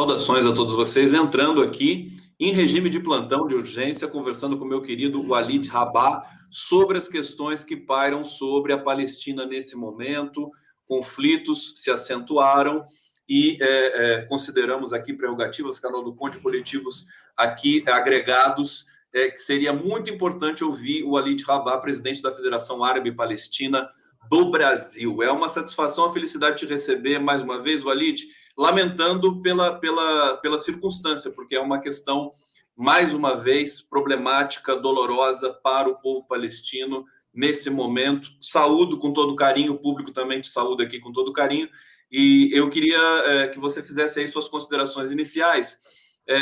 Saudações a todos vocês, entrando aqui em regime de plantão de urgência, conversando com meu querido Walid Rabah sobre as questões que pairam sobre a Palestina nesse momento. Conflitos se acentuaram e é, é, consideramos aqui prerrogativas, canal do Conde, coletivos aqui agregados, é, que seria muito importante ouvir o Walid Rabah, presidente da Federação Árabe Palestina do Brasil. É uma satisfação, a felicidade de te receber mais uma vez, Walid lamentando pela, pela, pela circunstância, porque é uma questão, mais uma vez, problemática, dolorosa para o povo palestino nesse momento. Saúdo com todo carinho, o público também te saúda aqui com todo carinho. E eu queria é, que você fizesse aí suas considerações iniciais, é,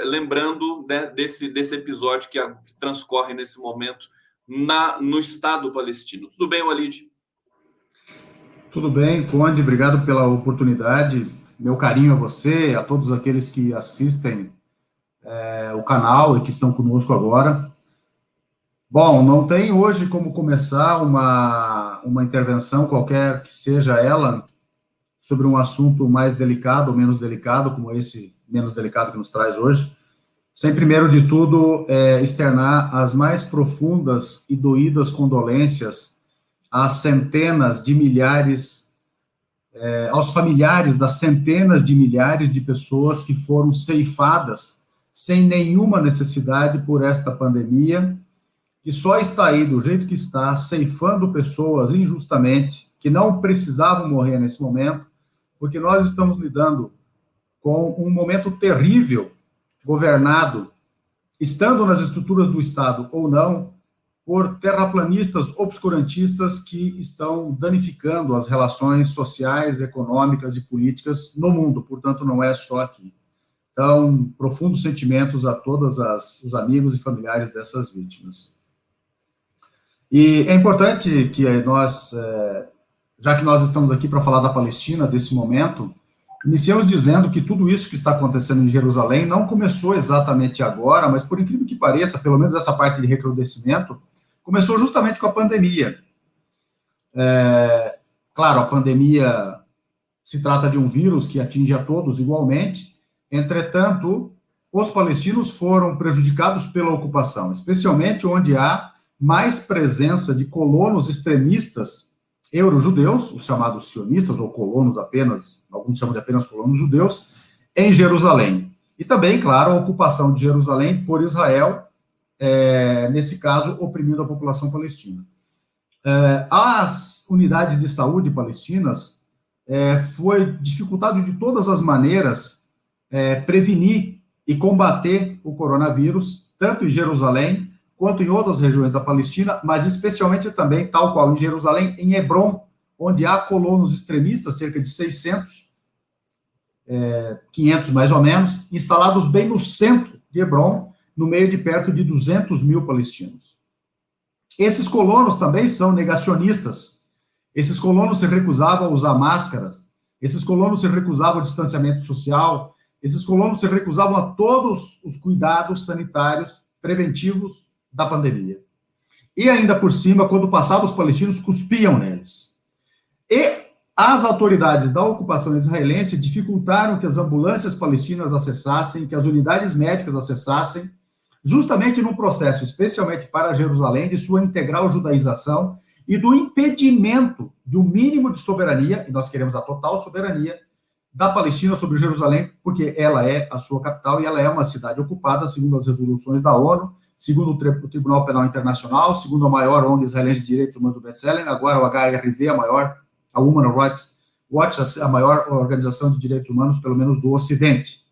é, lembrando né, desse, desse episódio que, a, que, transcorre nesse momento na, no Estado palestino. Tudo bem, Walid? Tudo bem, Conde, obrigado pela oportunidade meu carinho a você, a todos aqueles que assistem é, o canal e que estão conosco agora. Bom, não tem hoje como começar uma, uma intervenção, qualquer que seja ela, sobre um assunto mais delicado ou menos delicado, como esse menos delicado que nos traz hoje, sem primeiro de tudo é, externar as mais profundas e doídas condolências às centenas de milhares é, aos familiares das centenas de milhares de pessoas que foram ceifadas sem nenhuma necessidade por esta pandemia, que só está aí do jeito que está, ceifando pessoas injustamente, que não precisavam morrer nesse momento, porque nós estamos lidando com um momento terrível, governado, estando nas estruturas do Estado ou não, por terraplanistas obscurantistas que estão danificando as relações sociais, econômicas e políticas no mundo, portanto, não é só aqui. Então, profundos sentimentos a todos os amigos e familiares dessas vítimas. E é importante que nós, é, já que nós estamos aqui para falar da Palestina, desse momento, iniciamos dizendo que tudo isso que está acontecendo em Jerusalém não começou exatamente agora, mas por incrível que pareça, pelo menos essa parte de recrudescimento, começou justamente com a pandemia. É, claro, a pandemia se trata de um vírus que atinge a todos igualmente, entretanto, os palestinos foram prejudicados pela ocupação, especialmente onde há mais presença de colonos extremistas euro-judeus, os chamados sionistas, ou colonos apenas, alguns chamam de apenas colonos judeus, em Jerusalém. E também, claro, a ocupação de Jerusalém por Israel é, nesse caso, oprimindo a população palestina. É, as unidades de saúde palestinas é, foi dificultado de todas as maneiras é, prevenir e combater o coronavírus, tanto em Jerusalém quanto em outras regiões da Palestina, mas especialmente também, tal qual em Jerusalém, em Hebron, onde há colonos extremistas, cerca de 600, é, 500 mais ou menos, instalados bem no centro de Hebron, no meio de perto de 200 mil palestinos. Esses colonos também são negacionistas. Esses colonos se recusavam a usar máscaras, esses colonos se recusavam ao distanciamento social, esses colonos se recusavam a todos os cuidados sanitários preventivos da pandemia. E ainda por cima, quando passavam os palestinos, cuspiam neles. E as autoridades da ocupação israelense dificultaram que as ambulâncias palestinas acessassem, que as unidades médicas acessassem justamente num processo, especialmente para Jerusalém, de sua integral judaização e do impedimento de um mínimo de soberania, e nós queremos a total soberania, da Palestina sobre Jerusalém, porque ela é a sua capital e ela é uma cidade ocupada, segundo as resoluções da ONU, segundo o Tribunal Penal Internacional, segundo a maior ONG israelense de direitos humanos do Bethlehem, agora o HRV, a maior, a Human Rights Watch, a maior organização de direitos humanos, pelo menos do Ocidente.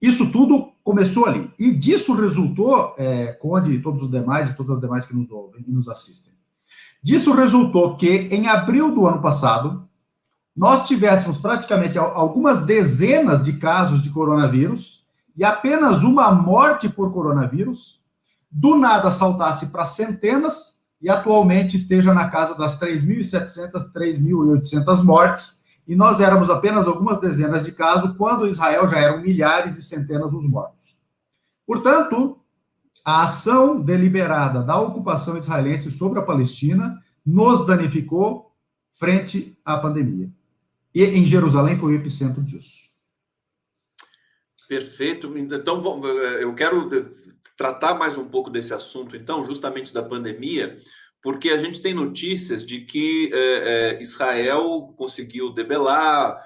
Isso tudo começou ali. E disso resultou, é, Conde e todos os demais, e todas as demais que nos ouvem e nos assistem, disso resultou que, em abril do ano passado, nós tivéssemos praticamente algumas dezenas de casos de coronavírus e apenas uma morte por coronavírus, do nada saltasse para centenas e atualmente esteja na casa das 3.700, 3.800 mortes, e nós éramos apenas algumas dezenas de casos, quando Israel já eram milhares e centenas os mortos. Portanto, a ação deliberada da ocupação israelense sobre a Palestina nos danificou frente à pandemia. E em Jerusalém foi o epicentro disso. Perfeito. Então, eu quero tratar mais um pouco desse assunto, então, justamente da pandemia, porque a gente tem notícias de que é, é, Israel conseguiu debelar,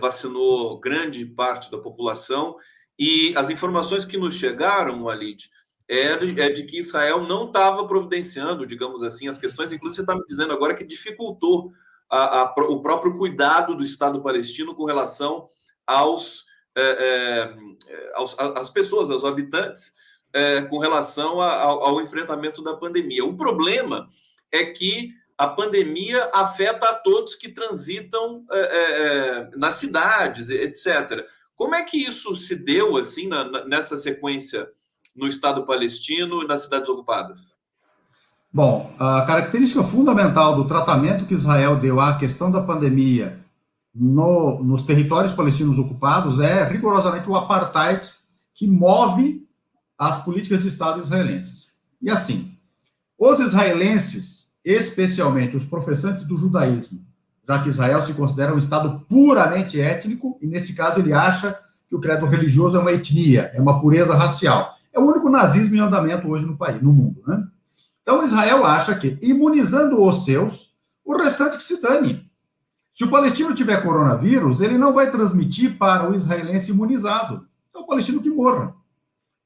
vacinou grande parte da população, e as informações que nos chegaram, Walid, é de, é que Israel não estava providenciando, digamos assim, as questões, inclusive você está me dizendo agora que dificultou a, a, o próprio cuidado do Estado palestino com relação aos, é, é, aos às pessoas, aos habitantes, é, com relação a, ao, ao, enfrentamento da pandemia. O problema é que a pandemia afeta a todos que transitam é, é, é, nas cidades, etc. Como é que isso se deu assim na, nessa sequência no Estado palestino e nas cidades ocupadas? Bom, a característica fundamental do tratamento que Israel deu à questão da pandemia no, nos territórios palestinos ocupados é rigorosamente o apartheid que move as políticas de Estado israelenses. E assim, os israelenses, especialmente os professantes do judaísmo, já que Israel se considera um Estado puramente étnico, e nesse caso ele acha que o credo religioso é uma etnia, é uma pureza racial. É o único nazismo em andamento hoje no país, no mundo, né? Então Israel acha que, imunizando os seus, o restante que se dane. Se o palestino tiver coronavírus, ele não vai transmitir para o israelense imunizado. É o palestino que morra.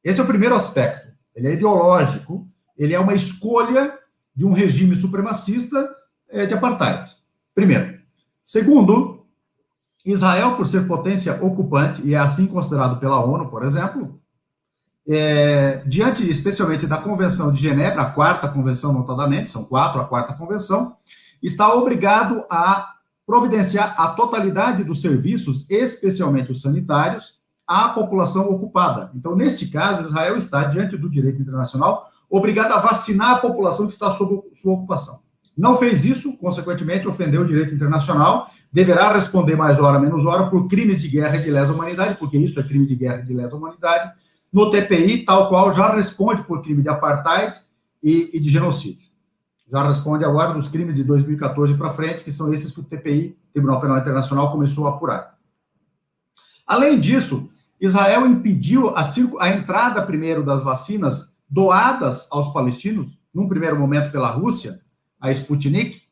Esse é o primeiro aspecto. Ele é ideológico, ele é uma escolha de um regime supremacista é, de apartheid. Primeiro. Segundo, Israel, por ser potência ocupante, e é assim considerado pela ONU, por exemplo, é, diante especialmente da Convenção de Genebra, a quarta convenção, notadamente, são quatro, a quarta convenção, está obrigado a providenciar a totalidade dos serviços, especialmente os sanitários, à população ocupada. Então, neste caso, Israel está, diante do direito internacional, obrigado a vacinar a população que está sob sua ocupação. Não fez isso, consequentemente, ofendeu o direito internacional, deverá responder mais hora menos hora por crimes de guerra e de lesa humanidade, porque isso é crime de guerra e de lesa humanidade, no TPI, tal qual já responde por crime de apartheid e, e de genocídio. Já responde agora dos crimes de 2014 para frente, que são esses que o TPI, Tribunal Penal Internacional, começou a apurar. Além disso, Israel impediu a, a entrada primeiro das vacinas doadas aos palestinos, num primeiro momento pela Rússia, a Sputnik,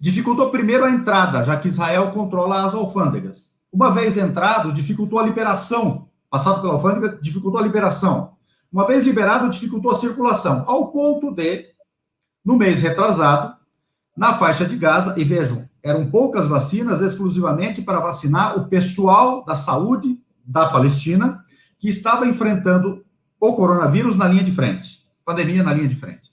dificultou primeiro a entrada, já que Israel controla as alfândegas. Uma vez entrado, dificultou a liberação, passado pela alfândega, dificultou a liberação. Uma vez liberado, dificultou a circulação, ao ponto de, no mês retrasado, na faixa de Gaza, e vejam, eram poucas vacinas exclusivamente para vacinar o pessoal da saúde da Palestina que estava enfrentando o coronavírus na linha de frente, pandemia na linha de frente.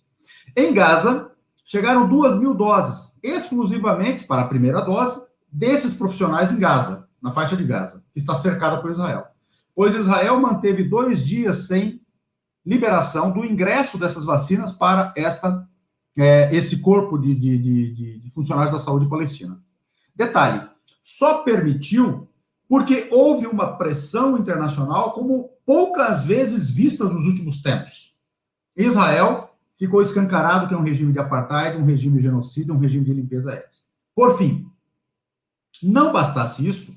Em Gaza, chegaram duas mil doses, exclusivamente para a primeira dose, desses profissionais em Gaza, na faixa de Gaza, que está cercada por Israel. Pois Israel manteve dois dias sem liberação do ingresso dessas vacinas para esta é, esse corpo de, de, de, de funcionários da saúde palestina. Detalhe: só permitiu porque houve uma pressão internacional como poucas vezes vista nos últimos tempos. Israel ficou escancarado que é um regime de apartheid, um regime de genocídio, um regime de limpeza étnica. Por fim, não bastasse isso,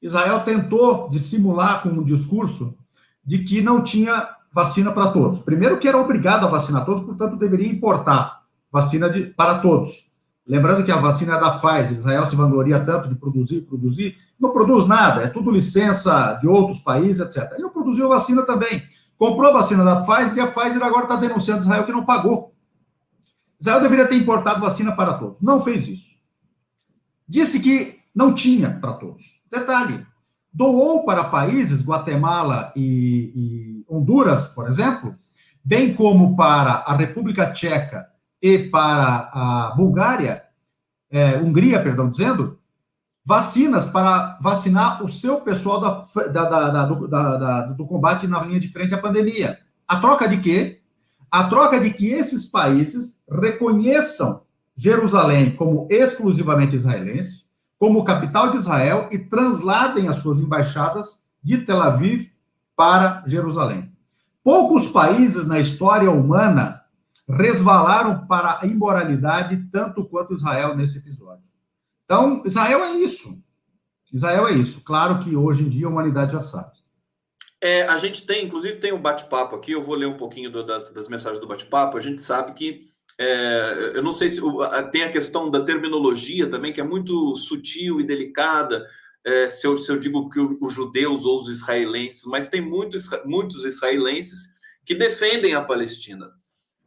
Israel tentou dissimular com um discurso de que não tinha vacina para todos. Primeiro que era obrigado a vacinar todos, portanto deveria importar vacina de, para todos. Lembrando que a vacina é da Pfizer, Israel se vangloria tanto de produzir, produzir, não produz nada, é tudo licença de outros países, etc. Ele não produziu vacina também. Comprou vacina da Pfizer e a Pfizer agora está denunciando Israel que não pagou. Israel deveria ter importado vacina para todos. Não fez isso. Disse que não tinha para todos. Detalhe: doou para países, Guatemala e, e Honduras, por exemplo, bem como para a República Tcheca e para a Bulgária, é, Hungria, perdão, dizendo, vacinas para vacinar o seu pessoal da, da, da, do, do combate na linha de frente à pandemia. A troca de quê? A troca de que esses países reconheçam Jerusalém como exclusivamente israelense, como capital de Israel e transladem as suas embaixadas de Tel Aviv para Jerusalém. Poucos países na história humana resvalaram para a imoralidade tanto quanto Israel nesse episódio. Então, Israel é isso. Israel é isso. Claro que hoje em dia a humanidade já sabe. É, a gente tem, inclusive, tem um bate-papo aqui. Eu vou ler um pouquinho do, das, das, mensagens do bate-papo. A gente sabe que é, eu não sei se tem a questão da terminologia também, que é muito sutil e delicada. É, se, eu, se, eu, digo que os judeus ou os israelenses, mas tem muitos, muitos israelenses que defendem a Palestina.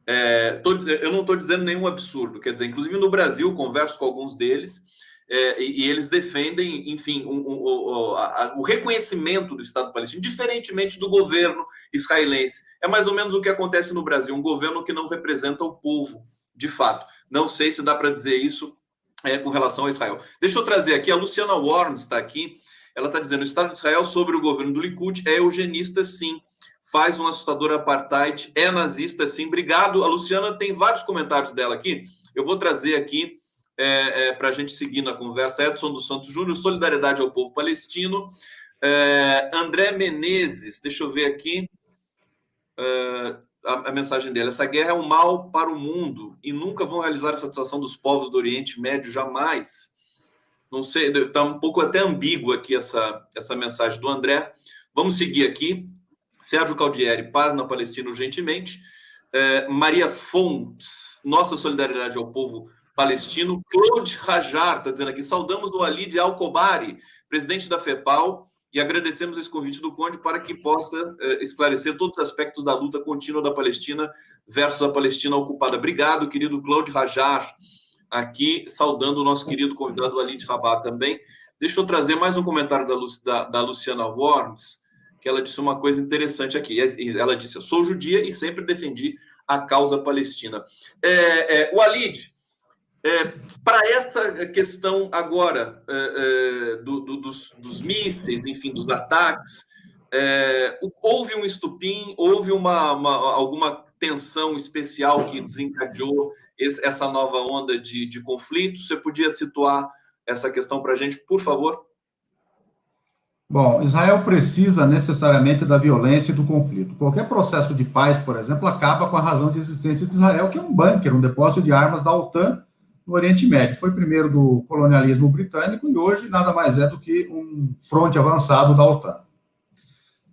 É, tô, eu não estou dizendo nenhum absurdo, quer dizer, inclusive no Brasil, converso com alguns deles, é, e, e, eles defendem, enfim, um, um, um, a, o reconhecimento do Estado palestino, diferentemente do governo israelense. É mais ou menos o que acontece no Brasil, um governo que não representa o povo, de fato. Não sei se dá para dizer isso é, com relação a Israel. Deixa eu trazer aqui, a Luciana Worms está aqui, ela está dizendo, o Estado de Israel sobre o governo do Likud é eugenista, sim, faz um assustador apartheid, é nazista, sim. Obrigado. A Luciana tem vários comentários dela aqui, eu vou trazer aqui é, é, para a gente seguir na conversa. Edson dos Santos Júnior, solidariedade ao povo palestino. É, André Menezes, deixa eu ver aqui é, a, a, mensagem dele. Essa guerra é um mal para o mundo e nunca vão realizar a satisfação dos povos do Oriente Médio, jamais. Não sei, está um pouco até ambíguo aqui essa, essa mensagem do André. Vamos seguir aqui. Sérgio Caldieri, paz na Palestina urgentemente. É, Maria Fontes, nossa solidariedade ao povo palestino. Claude Rajar está dizendo aqui: saudamos o Alid Al-Kobari, presidente da FEPAL, e agradecemos esse convite do Conde para que possa eh, esclarecer todos os aspectos da luta contínua da Palestina versus a Palestina ocupada. Obrigado, querido Claude Rajar, aqui saudando o nosso querido convidado Alid Rabat também. Deixa eu trazer mais um comentário da, da, da Luciana Worms, que ela disse uma coisa interessante aqui. Ela disse: Eu sou judia e sempre defendi a causa palestina. É, é, o Alid, é, para essa questão agora é, é, do, do, dos, dos, mísseis, enfim, dos ataques, é, houve um estupim, houve uma, uma, alguma tensão especial que desencadeou esse, essa nova onda de, de conflitos? Você podia situar essa questão para a gente, por favor? Bom, Israel precisa necessariamente da violência e do conflito. Qualquer processo de paz, por exemplo, acaba com a razão de existência de Israel, que é um bunker, um depósito de armas da OTAN no Oriente Médio. Foi primeiro do colonialismo britânico e hoje nada mais é do que um fronte avançado da OTAN.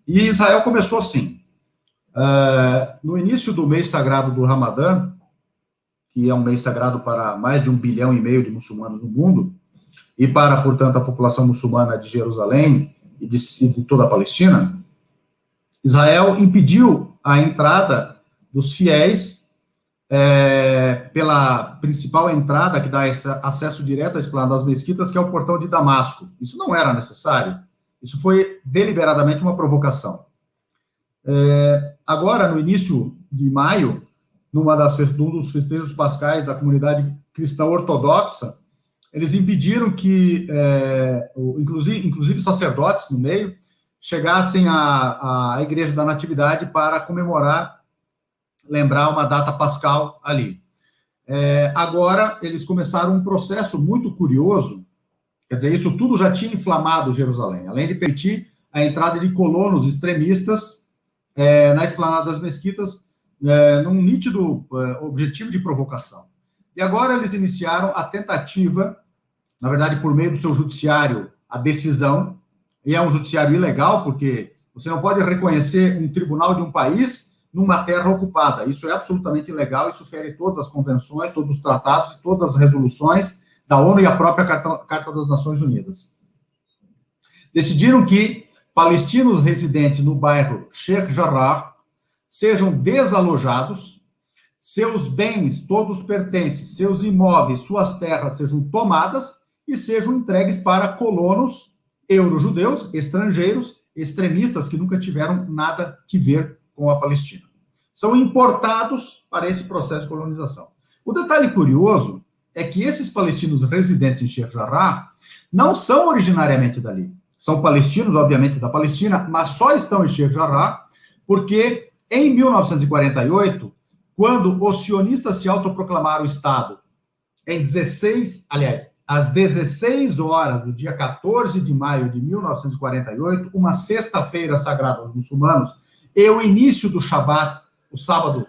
E Israel começou assim. Uh, no início do mês sagrado do Ramadã, que é um mês sagrado para mais de um bilhão e meio de muçulmanos no mundo, e para, portanto, a população muçulmana de Jerusalém e de, de toda a Palestina, Israel impediu a entrada dos fiéis é, pela principal entrada que dá acesso direto à esplanada das mesquitas, que é o portão de Damasco. Isso não era necessário. Isso foi deliberadamente uma provocação. É, agora, no início de maio, numa das num dos festejos pascais da comunidade cristã ortodoxa, eles impediram que, é, inclusive, inclusive sacerdotes no meio, chegassem à, à Igreja da Natividade para comemorar lembrar uma data pascal ali. É, agora, eles começaram um processo muito curioso, quer dizer, isso tudo já tinha inflamado Jerusalém, além de permitir a entrada de colonos extremistas é, na esplanada das mesquitas, é, num nítido é, objetivo de provocação. E agora eles iniciaram a tentativa, na verdade, por meio do seu judiciário, a decisão, e é um judiciário ilegal, porque você não pode reconhecer um tribunal de um país numa terra ocupada. Isso é absolutamente ilegal, isso fere todas as convenções, todos os tratados, todas as resoluções da ONU e a própria Carta, Carta das Nações Unidas. Decidiram que palestinos residentes no bairro Sheikh Jarrah sejam desalojados, seus bens, todos os pertences, seus imóveis, suas terras sejam tomadas e sejam entregues para colonos euro-judeus, estrangeiros, extremistas que nunca tiveram nada que ver com a Palestina. São importados para esse processo de colonização. O detalhe curioso é que esses palestinos residentes em Sheikh Jarrah não são originariamente dali. São palestinos, obviamente, da Palestina, mas só estão em Sheikh Jarrah porque em 1948, quando os sionistas se autoproclamaram Estado, em 16, aliás, às 16 horas do dia 14 de maio de 1948, uma sexta-feira sagrada aos muçulmanos, e o início do Shabat, o sábado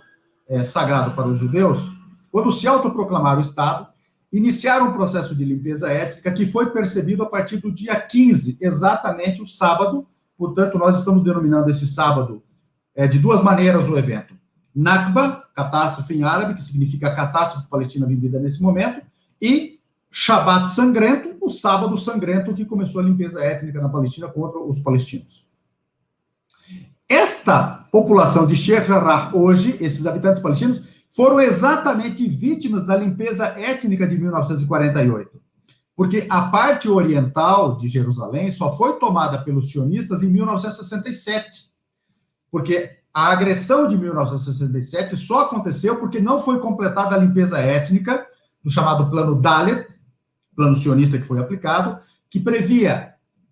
é, sagrado para os judeus, quando se autoproclamaram o Estado, iniciaram um processo de limpeza étnica que foi percebido a partir do dia 15, exatamente o sábado. Portanto, nós estamos denominando esse sábado é, de duas maneiras o evento. Nakba, catástrofe em árabe, que significa catástrofe palestina vivida nesse momento, e Shabat sangrento, o sábado sangrento que começou a limpeza étnica na Palestina contra os palestinos. Esta população de Sheikh Jarrah hoje, esses habitantes palestinos, foram exatamente vítimas da limpeza étnica de 1948. Porque a parte oriental de Jerusalém só foi tomada pelos sionistas em 1967. Porque a agressão de 1967 só aconteceu porque não foi completada a limpeza étnica do chamado Plano Dalet, plano sionista que foi aplicado, que previa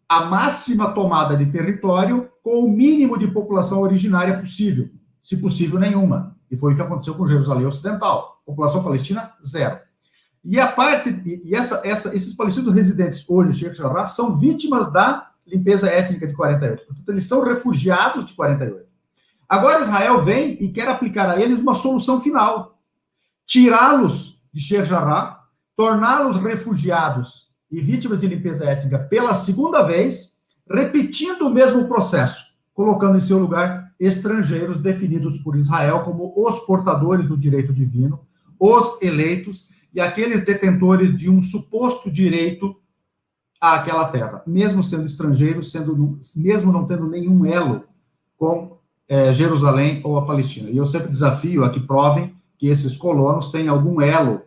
a máxima tomada de território com o mínimo de população originária possível, se possível nenhuma. E foi o que aconteceu com Jerusalém Ocidental. População palestina, zero. E a parte, e essa, essa, esses palestinos residentes hoje, Sheikh Jarrah, são vítimas da limpeza étnica de 48. Portanto, eles são refugiados de 48. Agora Israel vem e quer aplicar a eles uma solução final. Tirá-los de Sheikh Jarrah, torná-los refugiados e vítimas de limpeza étnica pela segunda vez, repetindo o mesmo processo, colocando em seu lugar estrangeiros definidos por Israel como os portadores do direito divino, os eleitos e aqueles detentores de um suposto direito àquela terra, mesmo sendo estrangeiros, sendo mesmo não tendo nenhum elo com é, Jerusalém ou a Palestina. E eu sempre desafio a que provem que esses colonos têm algum elo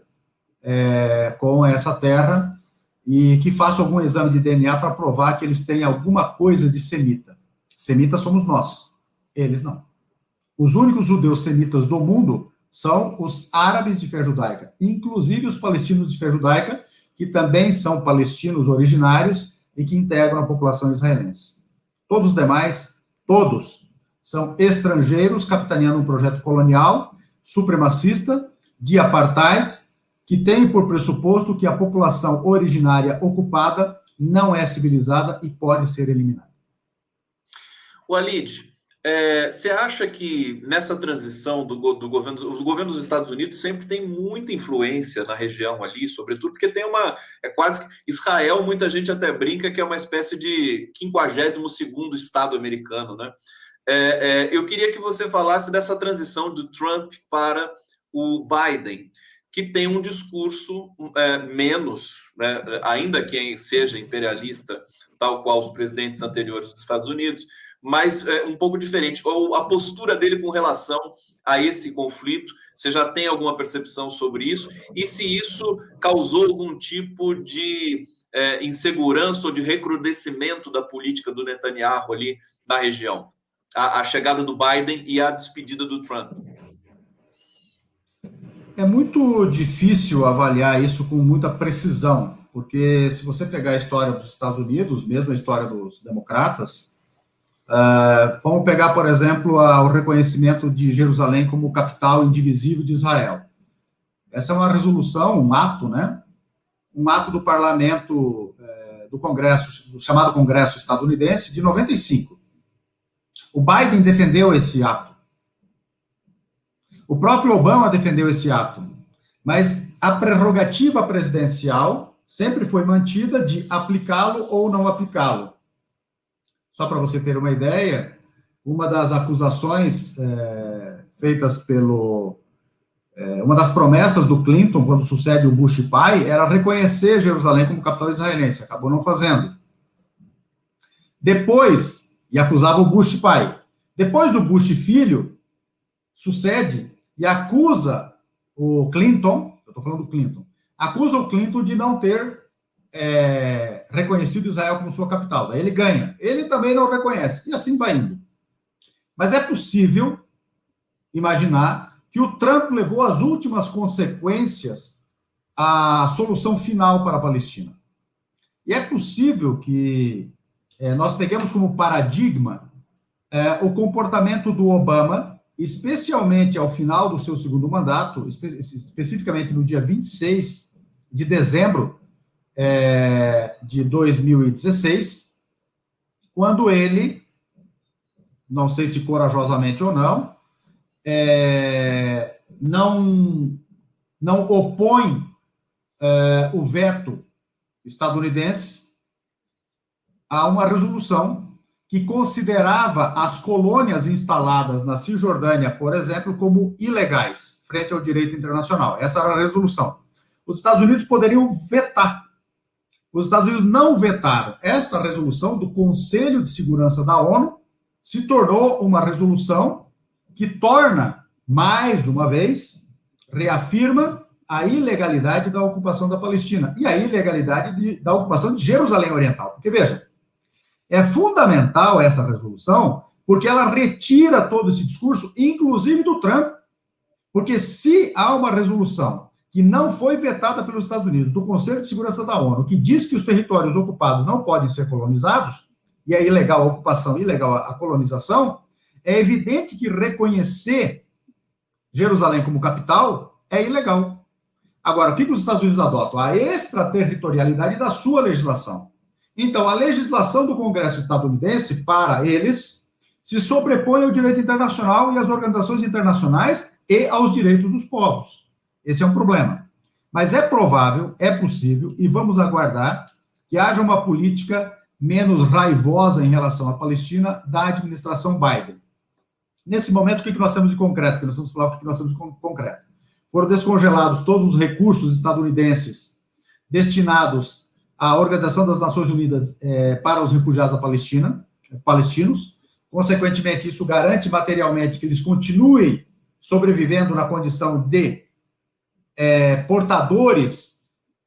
é, com essa terra e que façam algum exame de DNA para provar que eles têm alguma coisa de semita. Semita somos nós. Eles não. Os únicos judeus semitas do mundo são os árabes de fé judaica, inclusive os palestinos de fé judaica, que também são palestinos originários e que integram a população israelense. Todos os demais, todos, são estrangeiros capitaneando um projeto colonial, supremacista, de apartheid, que tem por pressuposto que a população originária ocupada não é civilizada e pode ser eliminada. Walid, é, você acha que nessa transição do, do governo, o governo dos Estados Unidos sempre tem muita influência na região ali, sobretudo porque tem uma, é quase Israel, muita gente até brinca que é uma espécie de 52 segundo estado americano, né? É, é, eu queria que você falasse dessa transição do Trump para o Biden, que tem um discurso é, menos, né, ainda que seja imperialista, tal qual os presidentes anteriores dos Estados Unidos, mas é, um pouco diferente. Ou a postura dele com relação a esse conflito, você já tem alguma percepção sobre isso? E se isso causou algum tipo de é, insegurança ou de recrudescimento da política do Netanyahu ali na região? A, a chegada do Biden e a despedida do Trump. É muito difícil avaliar isso com muita precisão, porque se você pegar a história dos Estados Unidos, mesmo a história dos democratas, Uh, vamos pegar, por exemplo, a, o reconhecimento de Jerusalém como capital indivisível de Israel. Essa é uma resolução, um ato, né? Um ato do parlamento, é, do Congresso, do chamado Congresso estadunidense, de 95. O Biden defendeu esse ato. O próprio Obama defendeu esse ato. Mas a prerrogativa presidencial sempre foi mantida de aplicá-lo ou não aplicá-lo. Só para você ter uma ideia, uma das acusações é, feitas pelo. É, uma das promessas do Clinton, quando sucede o Bush pai, era reconhecer Jerusalém como capital israelense. Acabou não fazendo. Depois, e acusava o Bush pai. Depois, o Bush filho sucede e acusa o Clinton, eu estou falando do Clinton, acusa o Clinton de não ter é, reconhecido Israel como sua capital. Daí ele ganha. Ele também não reconhece. E assim vai indo. Mas é possível imaginar que o Trump levou às últimas consequências a solução final para a Palestina. E é possível que é, nós peguemos como paradigma é, o comportamento do Obama, especialmente ao final do seu segundo mandato, espe especificamente no dia 26 de dezembro é, de 2016, quando ele não sei se corajosamente ou não, é, não, não opõe é, o veto estadunidense a uma resolução que considerava as colônias instaladas na Cisjordânia, por exemplo, como ilegais frente ao direito internacional. Essa era a resolução. Os Estados Unidos poderiam vetar. Os Estados Unidos não vetaram. Esta resolução do Conselho de Segurança da ONU se tornou uma resolução que torna, mais uma vez, reafirma a ilegalidade da ocupação da Palestina e a ilegalidade de, da ocupação de Jerusalém Oriental. Porque, veja, é fundamental essa resolução porque ela retira todo esse discurso, inclusive do Trump. Porque se há uma resolução que não foi vetada pelos Estados Unidos, do Conselho de Segurança da ONU, que diz que os territórios ocupados não podem ser colonizados, e é ilegal a ocupação, ilegal a colonização, é evidente que reconhecer Jerusalém como capital é ilegal. Agora, o que, que os Estados Unidos adotam? A extraterritorialidade da sua legislação. Então, a legislação do Congresso estadunidense, para eles, se sobrepõe ao direito internacional e às organizações internacionais e aos direitos dos povos. Esse é um problema. Mas é provável, é possível, e vamos aguardar que haja uma política menos raivosa em relação à Palestina da administração Biden. Nesse momento, o que nós temos de concreto? Nós vamos falar o que nós temos de concreto. Foram descongelados todos os recursos estadunidenses destinados à Organização das Nações Unidas é, para os refugiados da Palestina, palestinos. Consequentemente, isso garante materialmente que eles continuem sobrevivendo na condição de é, portadores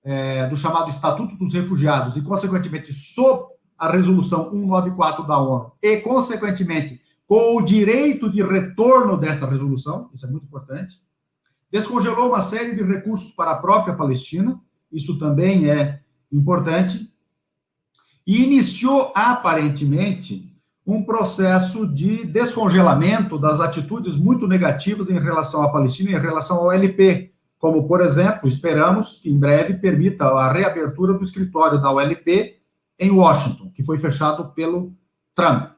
é, do chamado Estatuto dos Refugiados e, consequentemente, sob a resolução 194 da ONU e, consequentemente, com o direito de retorno dessa resolução, isso é muito importante. Descongelou uma série de recursos para a própria Palestina, isso também é importante. E iniciou, aparentemente, um processo de descongelamento das atitudes muito negativas em relação à Palestina e em relação ao LP, como, por exemplo, esperamos que em breve permita a reabertura do escritório da OLP em Washington, que foi fechado pelo Trump.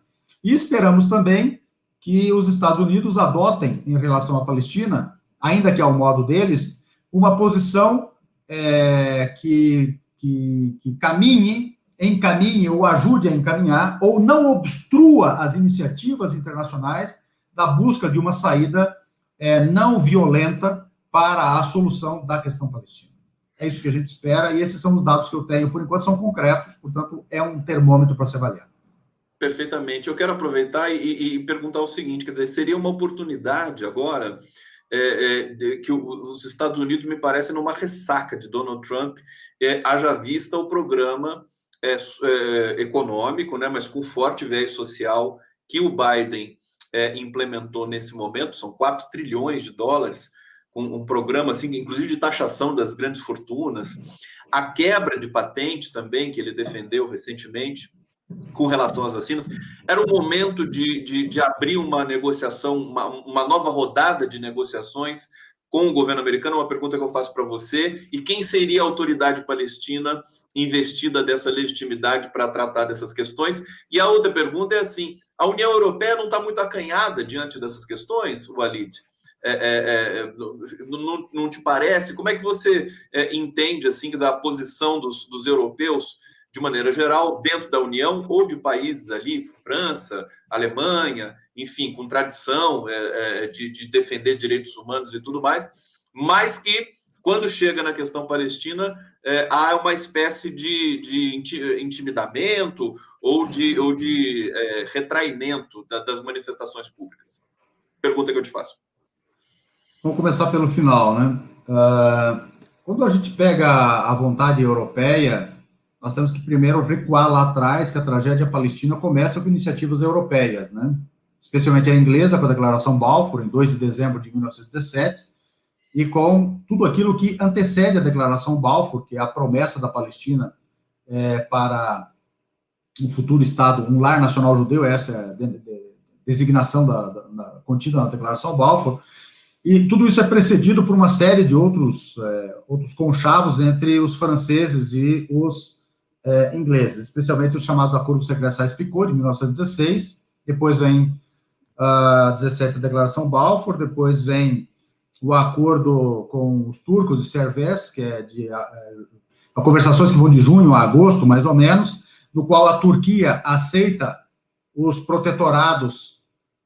E esperamos também que os Estados Unidos adotem, em relação à Palestina, ainda que ao modo deles, uma posição é, que, que, que caminhe, encaminhe ou ajude a encaminhar, ou não obstrua as iniciativas internacionais da busca de uma saída é, não violenta para a solução da questão palestina. É isso que a gente espera, e esses são os dados que eu tenho, por enquanto, são concretos, portanto, é um termômetro para se avaliar. Perfeitamente. Eu quero aproveitar e, e, perguntar o seguinte: quer dizer, seria uma oportunidade agora é, é, que os Estados Unidos me parece numa ressaca de Donald Trump, é, haja vista o programa é, é, econômico, né, mas com forte viés social que o Biden é, implementou nesse momento, são 4 trilhões de dólares um, um programa, assim, inclusive de taxação das grandes fortunas, a quebra de patente também, que ele defendeu recentemente, com relação às vacinas, era o momento de, de, de abrir uma negociação, uma, uma, nova rodada de negociações com o governo americano. Uma pergunta que eu faço para você: e quem seria a autoridade palestina investida dessa legitimidade para tratar dessas questões? E a outra pergunta é assim: a União Europeia não está muito acanhada diante dessas questões, Walid? É, é, é, não, não, te parece? Como é que você é, entende assim a posição dos, dos, europeus de maneira geral dentro da União ou de países ali, França, Alemanha, enfim, com tradição é, é, de, de, defender direitos humanos e tudo mais, mas que quando chega na questão palestina há uma espécie de, de intimidamento ou de, ou de retraimento da, das manifestações públicas. Pergunta que eu te faço. Vamos começar pelo final, né? Uh, quando a gente pega a vontade europeia, nós temos que primeiro recuar lá atrás, que a tragédia palestina começa com iniciativas europeias, né? Especialmente a inglesa, com a Declaração Balfour, em 2 de dezembro de 1917, e com tudo aquilo que antecede a Declaração Balfour, que é a promessa da Palestina é, para um futuro Estado, um lar nacional judeu, essa é a designação da, da, da, contida na Declaração Balfour, e tudo isso é precedido por uma série de outros, é, outros conchavos entre os franceses e os é, ingleses, especialmente os chamados Acordos Secretais Picot, de 1916, depois vem uh, 17 a Declaração Balfour, depois vem o acordo com os turcos de Servés, que é de uh, conversações que vão de junho a agosto, mais ou menos, no qual a Turquia aceita os protetorados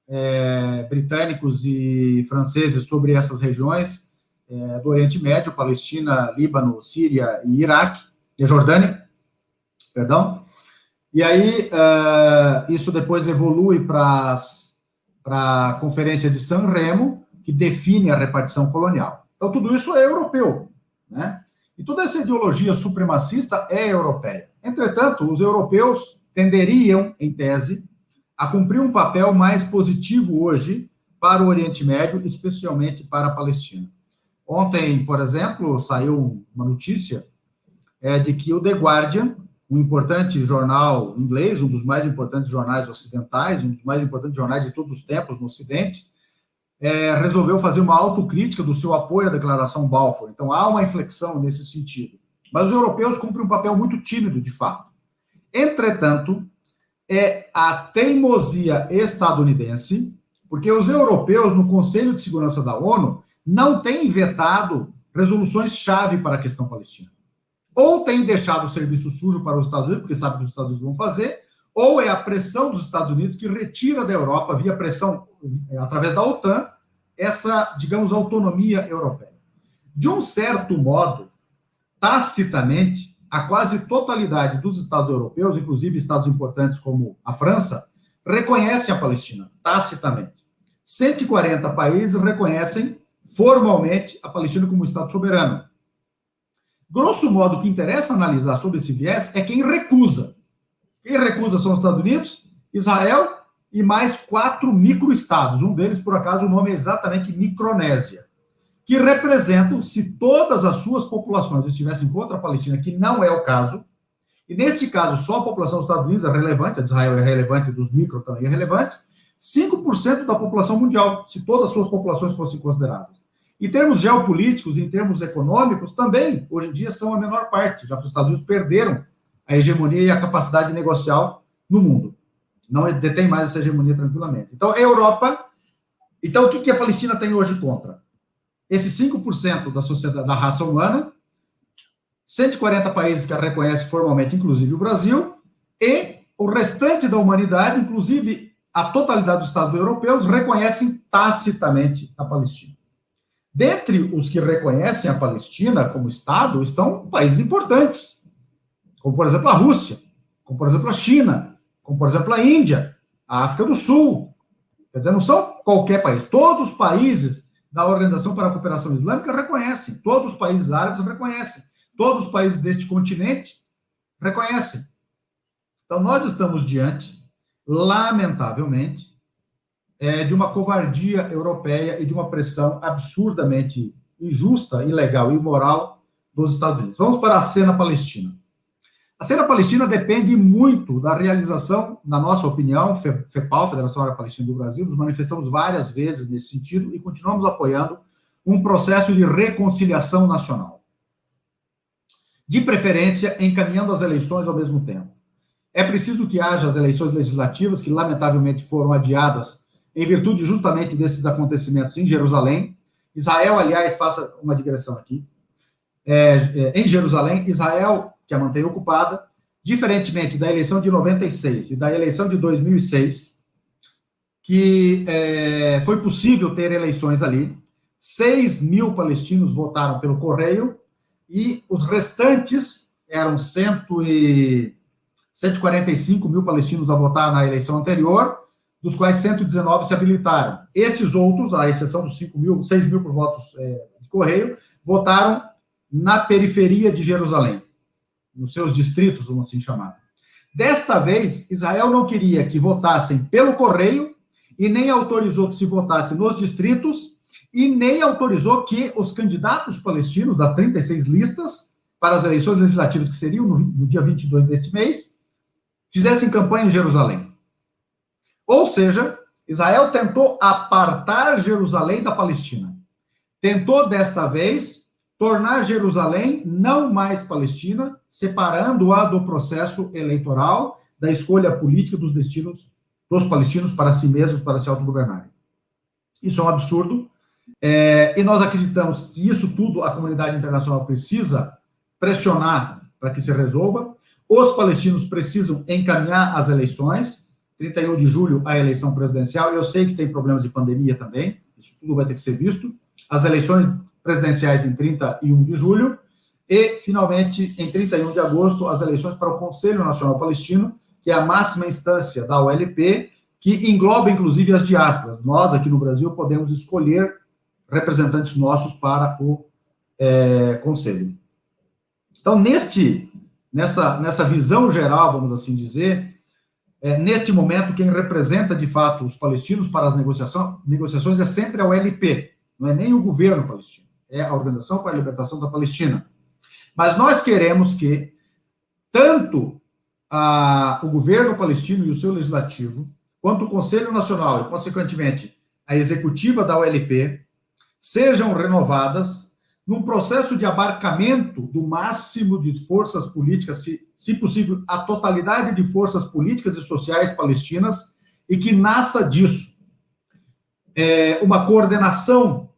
é, britânicos e franceses sobre essas regiões é, do Oriente Médio, Palestina, Líbano, Síria e Iraque, e Jordânia, perdão. E aí, uh, isso depois evolui para a Conferência de San Remo, que define a repartição colonial. Então, tudo isso é europeu, né? E toda essa ideologia supremacista é europeia. Entretanto, os europeus tenderiam, em tese, a cumprir um papel mais positivo hoje para o Oriente Médio, especialmente para a Palestina. Ontem, por exemplo, saiu uma notícia é, de que o The Guardian, um importante jornal inglês, um dos mais importantes jornais ocidentais, um dos mais importantes jornais de todos os tempos no Ocidente, é, resolveu fazer uma autocrítica do seu apoio à Declaração Balfour. Então, há uma inflexão nesse sentido. Mas os europeus cumprem um papel muito tímido, de fato. Entretanto, é a teimosia estadunidense, porque os europeus, no Conselho de Segurança da ONU, não têm vetado resoluções-chave para a questão palestina ou tem deixado o serviço sujo para os Estados Unidos, porque sabe que os Estados Unidos vão fazer, ou é a pressão dos Estados Unidos que retira da Europa, via pressão é, através da OTAN, essa, digamos, autonomia europeia. De um certo modo, tacitamente, a quase totalidade dos Estados europeus, inclusive Estados importantes como a França, reconhecem a Palestina, tacitamente. 140 países reconhecem formalmente a Palestina como Estado soberano. Grosso modo, o que interessa analisar sobre esse viés é quem recusa. Quem recusa são os Estados Unidos, Israel e mais quatro microestados. Um deles, por acaso, o nome é exatamente Micronésia, que representam, se todas as suas populações estivessem contra a Palestina, que não é o caso, e neste caso só a população dos Estados Unidos é relevante, a de Israel é relevante, dos micro também é relevante, 5% da população mundial, se todas as suas populações fossem consideradas. Em termos geopolíticos, em termos econômicos, também, hoje em dia, são a menor parte, já que os Estados Unidos perderam a hegemonia e a capacidade negocial no mundo. Não detém mais essa hegemonia tranquilamente. Então, a Europa. Então, o que, a Palestina tem hoje contra? Esses 5% da sociedade, da raça humana, 140 países que a reconhecem formalmente, inclusive o Brasil, e o restante da humanidade, inclusive a totalidade dos Estados europeus, reconhecem tacitamente a Palestina. Dentre os que reconhecem a Palestina como Estado estão países importantes, como por exemplo a Rússia, como por exemplo a China, como por exemplo a Índia, a África do Sul. Quer dizer, não são qualquer país. Todos os países da Organização para a Cooperação Islâmica reconhecem, todos os países árabes reconhecem, todos os países deste continente reconhecem. Então, nós estamos diante, lamentavelmente, é, de uma covardia europeia e de uma pressão absurdamente injusta, ilegal e imoral dos Estados Unidos. Vamos para a cena palestina. A cena palestina depende muito da realização, na nossa opinião, FEPAL, Federação Árabe Palestina do Brasil, nos manifestamos várias vezes nesse sentido e continuamos apoiando um processo de reconciliação nacional. De preferência, encaminhando as eleições ao mesmo tempo. É preciso que haja as eleições legislativas, que lamentavelmente foram adiadas em virtude justamente desses acontecimentos em Jerusalém. Israel, aliás, faça uma digressão aqui. É, é, em Jerusalém, Israel, que a mantém ocupada, diferentemente da eleição de 96 e da eleição de 2006, que é, foi possível ter eleições ali, 6 mil palestinos votaram pelo correio e os restantes eram 100 e 145 mil palestinos a votar na eleição anterior dos quais 119 se habilitaram. Estes outros, à exceção dos 5 mil, 6 mil por votos é, de correio, votaram na periferia de Jerusalém, nos seus distritos, vamos assim chamar. Desta vez, Israel não queria que votassem pelo correio e nem autorizou que se votasse nos distritos e nem autorizou que os candidatos palestinos das 36 listas para as eleições legislativas que seriam no, no dia 22 deste mês fizessem campanha em Jerusalém. Ou seja, Israel tentou apartar Jerusalém da Palestina. Tentou, desta vez, tornar Jerusalém não mais Palestina, separando-a do processo eleitoral, da escolha política dos destinos dos palestinos para si mesmos, para se autogovernarem. Isso é um absurdo, é, e nós acreditamos que isso tudo a comunidade internacional precisa pressionar para que se resolva. Os palestinos precisam encaminhar as eleições. 31 de julho, a eleição presidencial. Eu sei que tem problemas de pandemia também, isso tudo vai ter que ser visto. As eleições presidenciais em 31 de julho. E, finalmente, em 31 de agosto, as eleições para o Conselho Nacional Palestino, que é a máxima instância da OLP, que engloba, inclusive, as diásporas. Nós, aqui no Brasil, podemos escolher representantes nossos para o é, Conselho. Então, neste, nessa, nessa visão geral, vamos assim dizer, é, neste momento, quem representa de fato os palestinos para as negociações é sempre a OLP, não é nem o governo palestino, é a Organização para a Libertação da Palestina. Mas nós queremos que tanto a, o governo palestino e o seu legislativo, quanto o Conselho Nacional e, consequentemente, a executiva da OLP, sejam renovadas num processo de abarcamento do máximo de forças políticas, se, se possível, a totalidade de forças políticas e sociais palestinas, e que nasça disso é, uma coordenação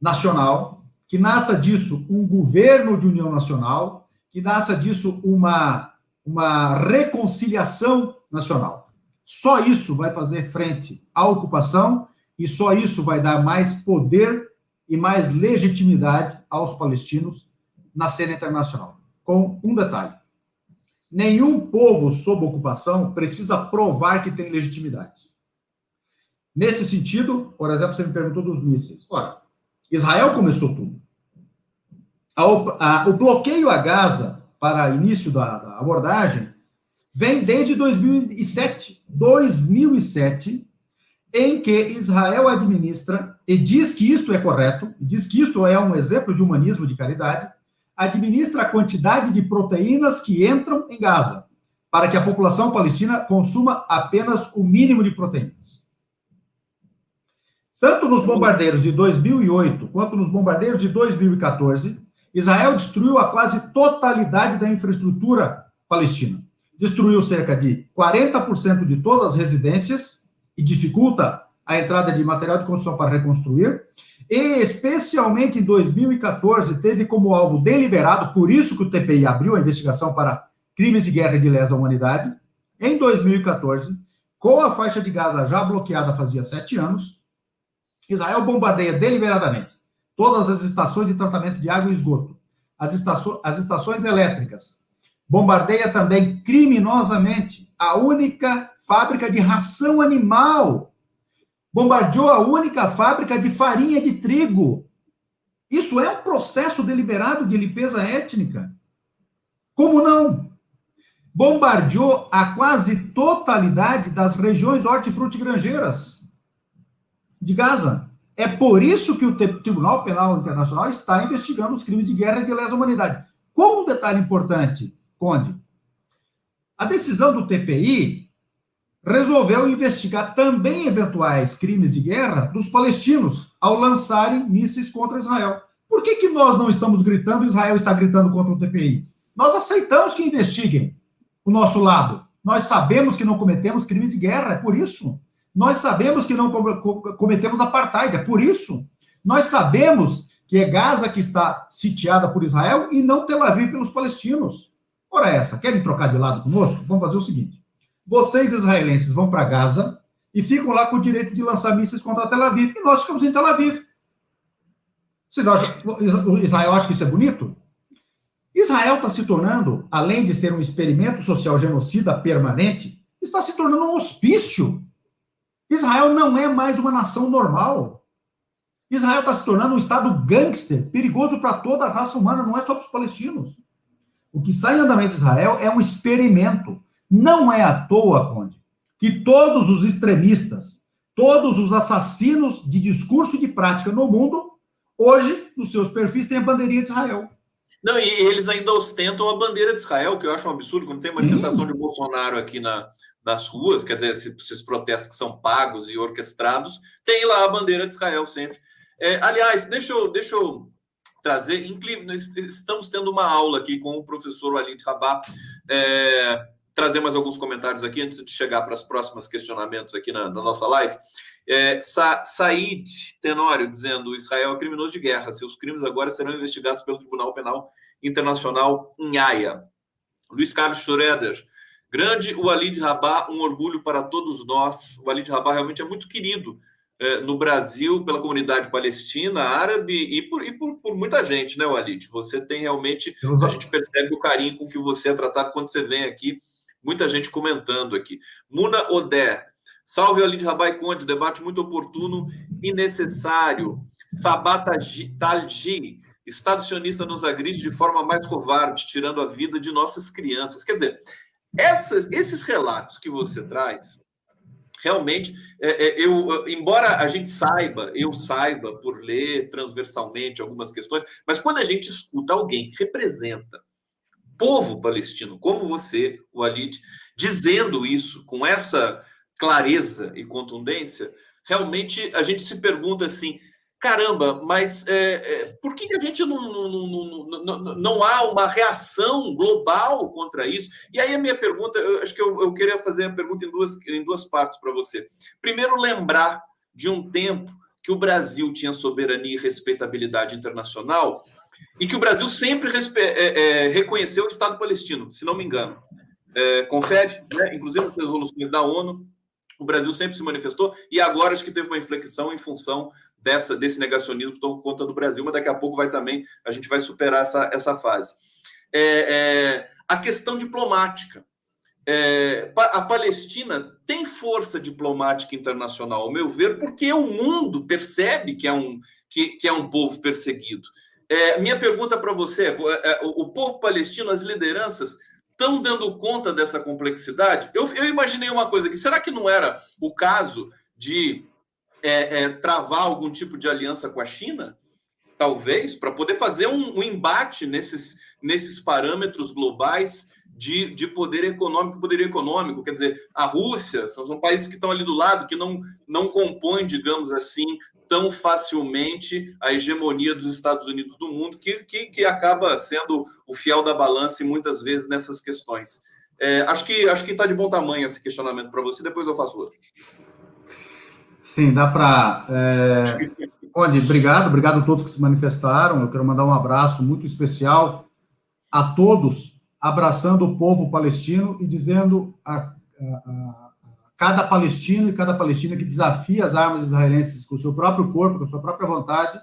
nacional, que nasça disso um governo de união nacional, que nasça disso uma, uma reconciliação nacional. Só isso vai fazer frente à ocupação e só isso vai dar mais poder e mais legitimidade aos palestinos na cena internacional. Com um detalhe: nenhum povo sob ocupação precisa provar que tem legitimidade. Nesse sentido, por exemplo, você me perguntou dos mísseis. Ora, Israel começou tudo. O bloqueio a Gaza para início da, da abordagem vem desde 2007. 2007, em que Israel administra e diz que isto é correto, diz que isto é um exemplo de humanismo, de caridade, administra a quantidade de proteínas que entram em Gaza, para que a população palestina consuma apenas o mínimo de proteínas. Tanto nos bombardeiros de 2008 quanto nos bombardeiros de 2014, Israel destruiu a quase totalidade da infraestrutura palestina. Destruiu cerca de 40% de todas as residências, e dificulta a entrada de material de construção para reconstruir, e especialmente em 2014 teve como alvo deliberado, por isso que o TPI abriu a investigação para crimes de guerra e de lesa à humanidade, em 2014, com a faixa de Gaza já bloqueada fazia sete anos, Israel bombardeia deliberadamente todas as estações de tratamento de água e esgoto, as, as estações elétricas, bombardeia também criminosamente a única fábrica de ração animal. Bombardeou a única fábrica de farinha de trigo. Isso é um processo deliberado de limpeza étnica. Como não? Bombardeou a quase totalidade das regiões hortifrutigranjeiras de Gaza. É por isso que o Tribunal Penal Internacional está investigando os crimes de guerra e de lesa humanidade. Como um detalhe importante, Conde, a decisão do TPI resolveu investigar também eventuais crimes de guerra dos palestinos ao lançarem mísseis contra Israel. Por que, que nós não estamos gritando e Israel está gritando contra o TPI? Nós aceitamos que investiguem o nosso lado. Nós sabemos que não cometemos crimes de guerra, é por isso. Nós sabemos que não cometemos apartheid, é por isso. Nós sabemos que é Gaza que está sitiada por Israel e não Tel Aviv pelos palestinos. Ora essa, querem trocar de lado conosco? Vamos fazer o seguinte vocês israelenses vão para Gaza e ficam lá com o direito de lançar mísseis contra Tel Aviv, e nós ficamos em Tel Aviv. Vocês acham, Israel acha que isso é bonito? Israel está se tornando, além de ser um experimento social genocida permanente, está se tornando um hospício. Israel não é mais uma nação normal. Israel está se tornando um Estado gangster, perigoso para toda a raça humana, não é só para os palestinos. O que está em andamento em Israel é um experimento. Não é à toa, Conde, que todos os extremistas, todos os assassinos de discurso e de prática no mundo, hoje, nos seus perfis, têm a bandeirinha de Israel. Não, e eles ainda ostentam a bandeira de Israel, que eu acho um absurdo, quando tem manifestação Sim. de Bolsonaro aqui na, nas ruas, quer dizer, esses, esses, protestos que são pagos e orquestrados, tem lá a bandeira de Israel sempre. É, aliás, deixa eu, deixa eu trazer, estamos tendo uma aula aqui com o professor Walid Rabah, é, trazer mais alguns comentários aqui antes de chegar para os próximos questionamentos aqui na, na nossa live. É, Sa Said Tenório dizendo: Israel é criminoso de guerra, seus crimes agora serão investigados pelo Tribunal Penal Internacional em Haia. Luiz Carlos Schroeder, grande Walid Rabah, um orgulho para todos nós. O Walid Rabah realmente é muito querido é, no Brasil pela comunidade palestina, árabe e por, e por, por muita gente, né, Walid? Você tem realmente. A gente percebe o carinho com que você é tratado quando você vem aqui. Muita gente comentando aqui. Muna Oder. Salve Walid Rabai Conde, debate muito oportuno e necessário. Sabata Talji, Estado sionista nos agride de forma mais covarde, tirando a vida de nossas crianças. Quer dizer, essas, esses relatos que você traz realmente, é, é, eu, embora a gente saiba, eu saiba por ler transversalmente algumas questões, mas quando a gente escuta alguém que representa povo palestino, como você, o Alit, dizendo isso com essa clareza e contundência, realmente a gente se pergunta assim: caramba, mas é, é, por que, que a gente não, não, não, não, não há uma reação global contra isso? E aí a minha pergunta, eu acho que eu, eu queria fazer a pergunta em duas, em duas partes para você. Primeiro, lembrar de um tempo que o Brasil tinha soberania e respeitabilidade internacional e que o Brasil sempre é, é, reconheceu o Estado palestino, se não me engano. É, confere, né? inclusive nas resoluções da ONU, o Brasil sempre se manifestou e agora acho que teve uma inflexão em função dessa, desse negacionismo por conta do Brasil, mas daqui a pouco vai também, a gente vai superar essa, essa fase. É, é, a questão diplomática. É, a Palestina tem força diplomática internacional, ao meu ver, porque o mundo percebe que é um, que, que é um povo perseguido. É, minha pergunta para você é, é: o povo palestino, as lideranças, estão dando conta dessa complexidade? Eu, eu imaginei uma coisa aqui: será que não era o caso de é, é, travar algum tipo de aliança com a China, talvez, para poder fazer um, um, embate nesses, nesses parâmetros globais de, de poder econômico, poder econômico. Quer dizer, a Rússia são, são países que estão ali do lado, que não, não compõem, digamos assim, tão facilmente a hegemonia dos Estados Unidos do mundo, que, que, que acaba sendo o fiel da balança muitas vezes nessas questões. É, acho que acho que está de bom tamanho esse questionamento para você, depois eu faço outro. Sim, dá para. É... Pode, obrigado, obrigado a todos que se manifestaram. Eu quero mandar um abraço muito especial a todos, abraçando o povo palestino e dizendo a, a cada palestino e cada palestina que desafia as armas israelenses com o seu próprio corpo, com a sua própria vontade,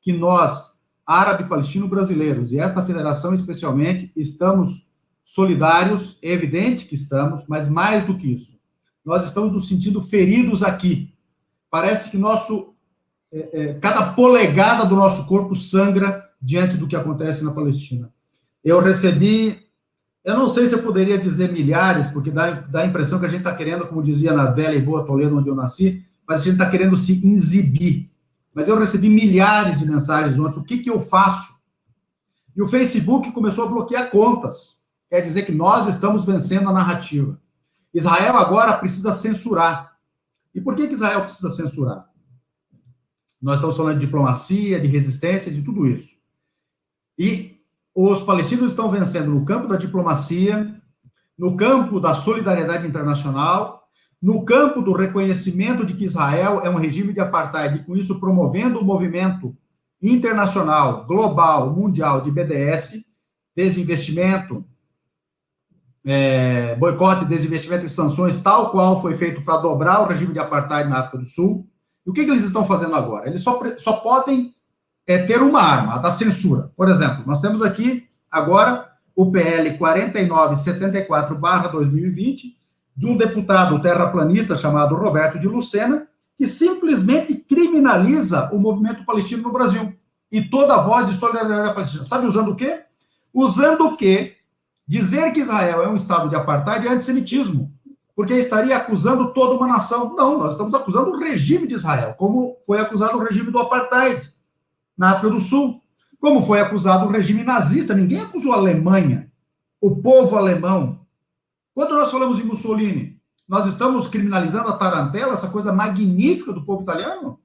que nós, árabe palestino brasileiros, e esta federação especialmente, estamos solidários, é evidente que estamos, mas mais do que isso, nós estamos nos sentindo feridos aqui, Parece que nosso é, é, cada polegada do nosso corpo sangra diante do que acontece na Palestina. Eu recebi, eu não sei se eu poderia dizer milhares, porque dá, dá a impressão que a gente está querendo, como dizia na velha e boa Toledo, onde eu nasci, mas a gente está querendo se exibir. Mas eu recebi milhares de mensagens ontem. O que, que eu faço? E o Facebook começou a bloquear contas. Quer dizer que nós estamos vencendo a narrativa. Israel agora precisa censurar. E por que, que Israel precisa censurar? Nós estamos falando de diplomacia, de resistência, de tudo isso. E os palestinos estão vencendo no campo da diplomacia, no campo da solidariedade internacional, no campo do reconhecimento de que Israel é um regime de apartheid, e com isso promovendo o movimento internacional, global, mundial de BDS, desinvestimento, é, boicote, desinvestimento e sanções, tal qual foi feito para dobrar o regime de apartheid na África do Sul. E o que, que eles estão fazendo agora? Eles só, só podem é, ter uma arma, a da censura. Por exemplo, nós temos aqui agora o PL 4974-2020, de um deputado terraplanista chamado Roberto de Lucena, que simplesmente criminaliza o movimento palestino no Brasil. E toda a voz de solidariedade palestina. Sabe usando o quê? Usando o quê? Dizer que Israel é um estado de apartheid é antissemitismo, porque estaria acusando toda uma nação. Não, nós estamos acusando o regime de Israel, como foi acusado o regime do apartheid na África do Sul, como foi acusado o regime nazista. Ninguém acusou a Alemanha, o povo alemão. Quando nós falamos de Mussolini, nós estamos criminalizando a tarantela, essa coisa magnífica do povo italiano?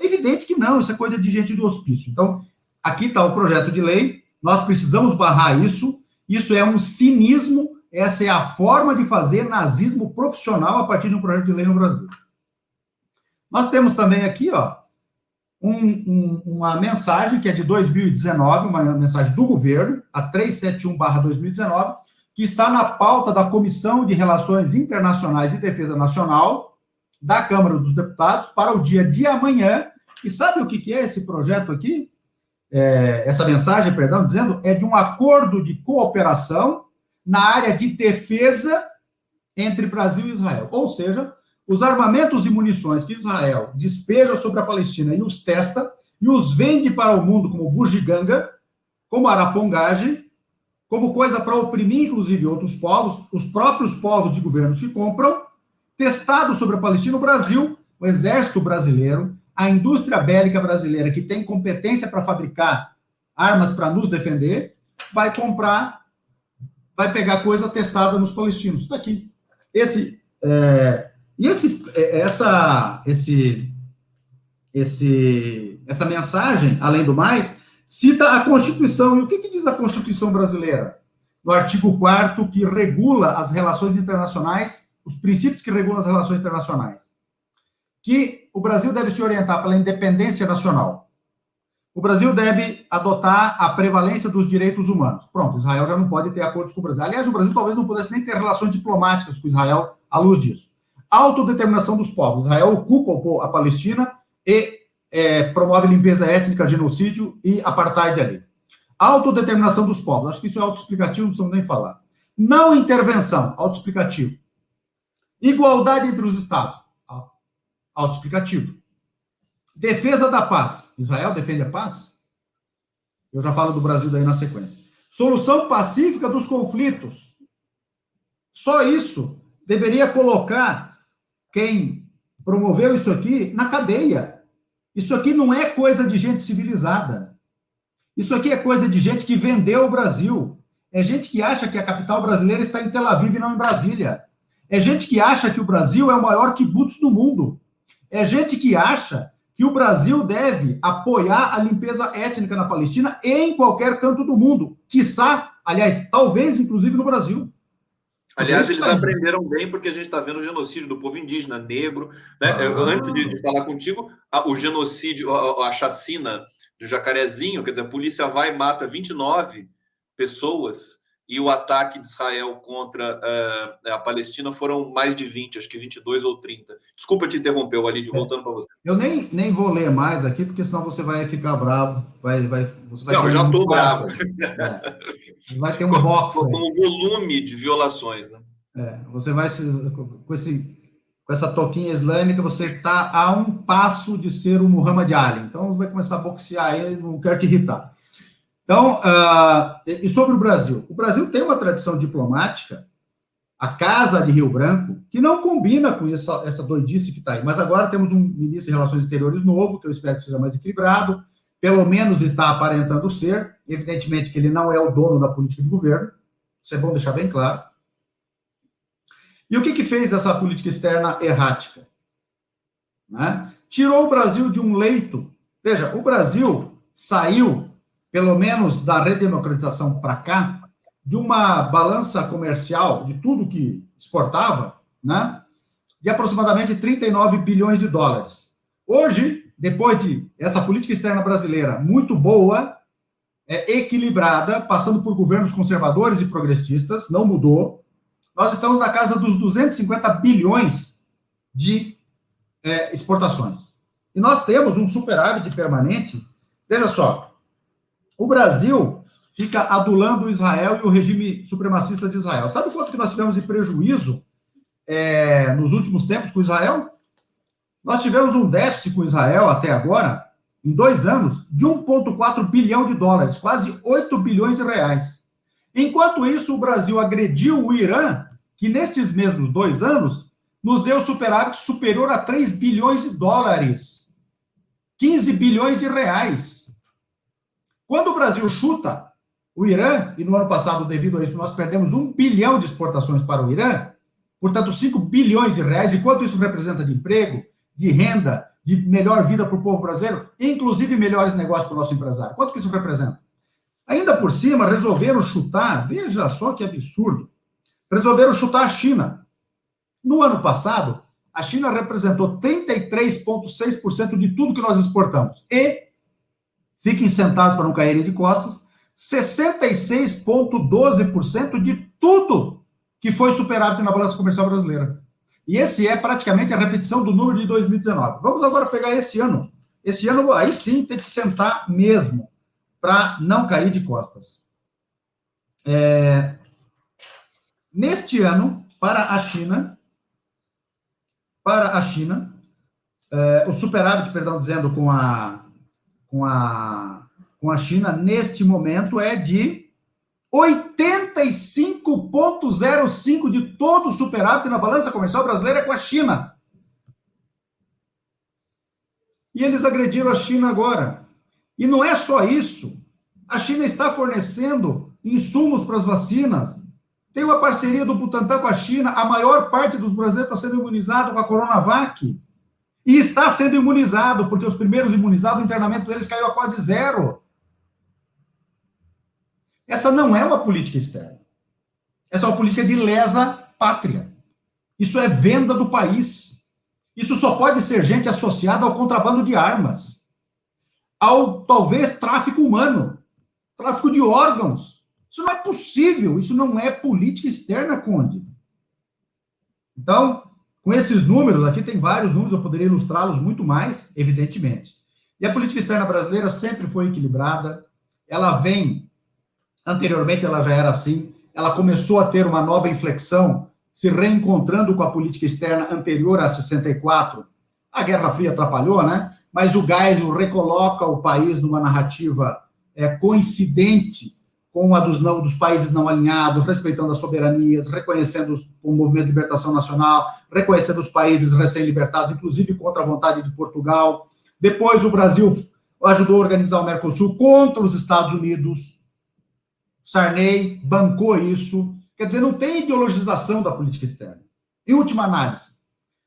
É evidente que não, isso é coisa de gente do hospício. Então, aqui está o projeto de lei, nós precisamos barrar isso, isso é um cinismo, Essa é a forma de fazer nazismo profissional a partir de um projeto de lei no Brasil. Nós temos também aqui, ó, um, um, uma mensagem que é de 2019, uma mensagem do governo, a 371/2019, que está na pauta da Comissão de Relações Internacionais e Defesa Nacional da Câmara dos Deputados para o dia de amanhã. E sabe o que, é esse projeto aqui? É, essa mensagem, perdão, dizendo é de um acordo de cooperação na área de defesa entre Brasil e Israel. Ou seja, os armamentos e munições que Israel despeja sobre a Palestina e os testa e os vende para o mundo como bugiganga, como arapongagem, como coisa para oprimir, inclusive, outros povos, os próprios povos de governos que compram, testado sobre a Palestina, o Brasil, o exército brasileiro, a indústria bélica brasileira, que tem competência para fabricar armas para nos defender, vai comprar, vai pegar coisa testada nos palestinos. Está aqui. Esse é, e esse, é, essa, esse, esse, essa mensagem, além do mais, cita a Constituição. E o que, que diz a Constituição brasileira? No artigo 4 que regula as relações internacionais, os princípios que regulam as relações internacionais. Que o Brasil deve se orientar pela independência nacional. O Brasil deve adotar a prevalência dos direitos humanos. Pronto, Israel já não pode ter acordos com o Brasil. Aliás, o Brasil talvez não pudesse nem ter relações diplomáticas com Israel à luz disso autodeterminação dos povos. Israel ocupa a Palestina e é, promove limpeza étnica, genocídio e apartheid ali. Autodeterminação dos povos. Acho que isso é autoexplicativo, não precisamos nem falar. Não intervenção, autoexplicativo. Igualdade entre os Estados, autoexplicativo. Defesa da paz. Israel defende a paz? Eu já falo do Brasil daí na sequência. Solução pacífica dos conflitos. Só isso deveria colocar quem promoveu isso aqui na cadeia. Isso aqui não é coisa de gente civilizada. Isso aqui é coisa de gente que vendeu o Brasil. É gente que acha que a capital brasileira está em Tel Aviv e não em Brasília. É gente que acha que o Brasil é o maior kibbutz do mundo. É gente que acha que o Brasil deve apoiar a limpeza étnica na Palestina em qualquer canto do mundo. Quiçá, aliás, talvez inclusive no Brasil. Aliás, eles aprenderam bem porque a gente está vendo o genocídio do povo indígena, negro. Né? Ah. Antes de, de, falar contigo, o genocídio, a, a, chacina do Jacarezinho, quer dizer, a polícia vai e mata 29 pessoas e o ataque de Israel contra uh, a Palestina foram mais de 20, acho que 22 ou 30. Desculpa te interromper, Walid, é. voltando para você. Eu nem, nem vou ler mais aqui, porque senão você vai ficar bravo. Vai, vai, você vai Não, eu já estou bravo. É. Vai ter um box. Com, um volume de violações, né? É, você vai com, esse, com essa toquinha islâmica, você está a um passo de ser o Muhammad Ali. Então, você vai começar a boxear ele, não quero te irritar. Então, uh, e sobre o Brasil? O Brasil tem uma tradição diplomática, a Casa de Rio Branco, que não combina com essa, essa doidice que está aí. Mas agora temos um ministro de Relações Exteriores novo, que eu espero que seja mais equilibrado, pelo menos está aparentando ser. Evidentemente que ele não é o dono da política de governo, isso é bom deixar bem claro. E o que, que fez essa política externa errática? Né? Tirou o Brasil de um leito. Veja, o Brasil saiu pelo menos da redemocratização para cá, de uma balança comercial de tudo que exportava, né, de aproximadamente 39 bilhões de dólares. Hoje, depois de essa política externa brasileira muito boa, é, equilibrada, passando por governos conservadores e progressistas, não mudou, nós estamos na casa dos 250 bilhões de é, exportações. E nós temos um superávit permanente. Veja só, o Brasil fica adulando Israel e o regime supremacista de Israel. Sabe quanto que nós tivemos de prejuízo é, nos últimos tempos com Israel? Nós tivemos um déficit com Israel até agora, em dois anos, de 1,4 bilhão de dólares, quase 8 bilhões de reais. Enquanto isso, o Brasil agrediu o Irã, que nestes mesmos dois anos nos deu superávit superior a 3 bilhões de dólares, 15 bilhões de reais. Quando o Brasil chuta o Irã, e no ano passado, devido a isso, nós perdemos um bilhão de exportações para o Irã, portanto, 5 bilhões de reais, e quanto isso representa de emprego, de renda, de melhor vida para o povo brasileiro, inclusive melhores negócios para o nosso empresário. Quanto que isso representa? Ainda por cima, resolveram chutar, veja só que absurdo, resolveram chutar a China. No ano passado, a China representou 33,6% de tudo que nós exportamos. E, fiquem sentados para não caírem de costas, 66,12% de tudo que foi superávit na balança comercial brasileira. E esse é praticamente a repetição do número de 2019. Vamos agora pegar esse ano. Esse ano, aí sim, tem que sentar mesmo, para não cair de costas. É... Neste ano, para a China, para a China, é, o superávit, perdão, dizendo com a, com a, com a China, neste momento é de 85,05 de todo o superávit na balança comercial brasileira é com a China. E eles agrediram a China agora. E não é só isso. A China está fornecendo insumos para as vacinas. Tem uma parceria do Butantan com a China. A maior parte dos brasileiros está sendo imunizado com a Coronavac. E está sendo imunizado, porque os primeiros imunizados, o internamento deles caiu a quase zero. Essa não é uma política externa. Essa é uma política de lesa pátria. Isso é venda do país. Isso só pode ser gente associada ao contrabando de armas, ao talvez tráfico humano, tráfico de órgãos. Isso não é possível. Isso não é política externa, Conde. Então, com esses números, aqui tem vários números, eu poderia ilustrá-los muito mais, evidentemente. E a política externa brasileira sempre foi equilibrada, ela vem Anteriormente ela já era assim. Ela começou a ter uma nova inflexão, se reencontrando com a política externa anterior a 64. A Guerra Fria atrapalhou, né? Mas o Geisel recoloca o país numa narrativa é, coincidente com a dos, não, dos países não alinhados, respeitando as soberanias, reconhecendo os, o movimento de libertação nacional, reconhecendo os países recém-libertados, inclusive contra a vontade de Portugal. Depois o Brasil ajudou a organizar o Mercosul contra os Estados Unidos, Sarney bancou isso. Quer dizer, não tem ideologização da política externa. Em última análise,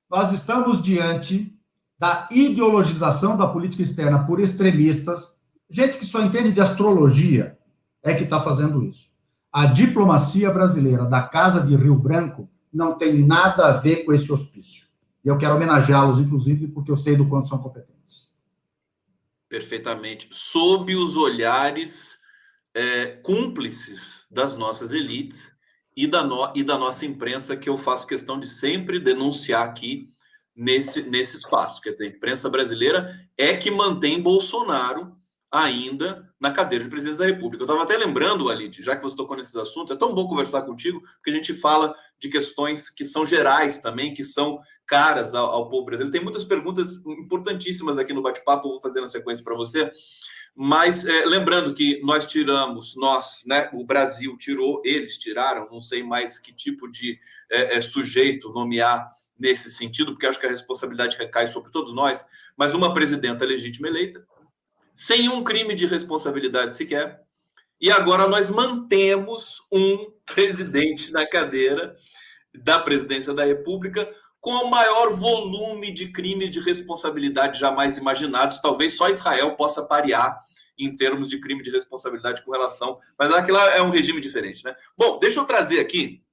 nós estamos diante da ideologização da política externa por extremistas, gente que só entende de astrologia é que está fazendo isso. A diplomacia brasileira da Casa de Rio Branco não tem nada a ver com esse hospício. E eu quero homenageá-los, inclusive, porque eu sei do quanto são competentes. Perfeitamente. Sob os olhares é, cúmplices das nossas elites e da, no, e da nossa imprensa, que eu faço questão de sempre denunciar aqui nesse, nesse espaço. Quer dizer, a imprensa brasileira é que mantém Bolsonaro ainda na cadeira de presidente da República. Eu estava até lembrando, Alite, já que você tocou nesses assuntos, é tão bom conversar contigo, porque a gente fala de questões que são gerais também, que são caras ao, ao povo brasileiro. Tem muitas perguntas importantíssimas aqui no bate-papo, vou fazer na sequência para você. Mas é, lembrando que nós tiramos, nós, né, o Brasil tirou, eles tiraram, não sei mais que tipo de é, é, sujeito nomear nesse sentido, porque acho que a responsabilidade recai sobre todos nós, mas uma presidenta legítima eleita, sem um crime de responsabilidade sequer, e agora nós mantemos um presidente na cadeira da presidência da República com o maior volume de crimes de responsabilidade jamais imaginados. Talvez só Israel possa parear em termos de crime de responsabilidade com relação. Mas aquilo é um regime diferente, né? Bom, deixa eu trazer aqui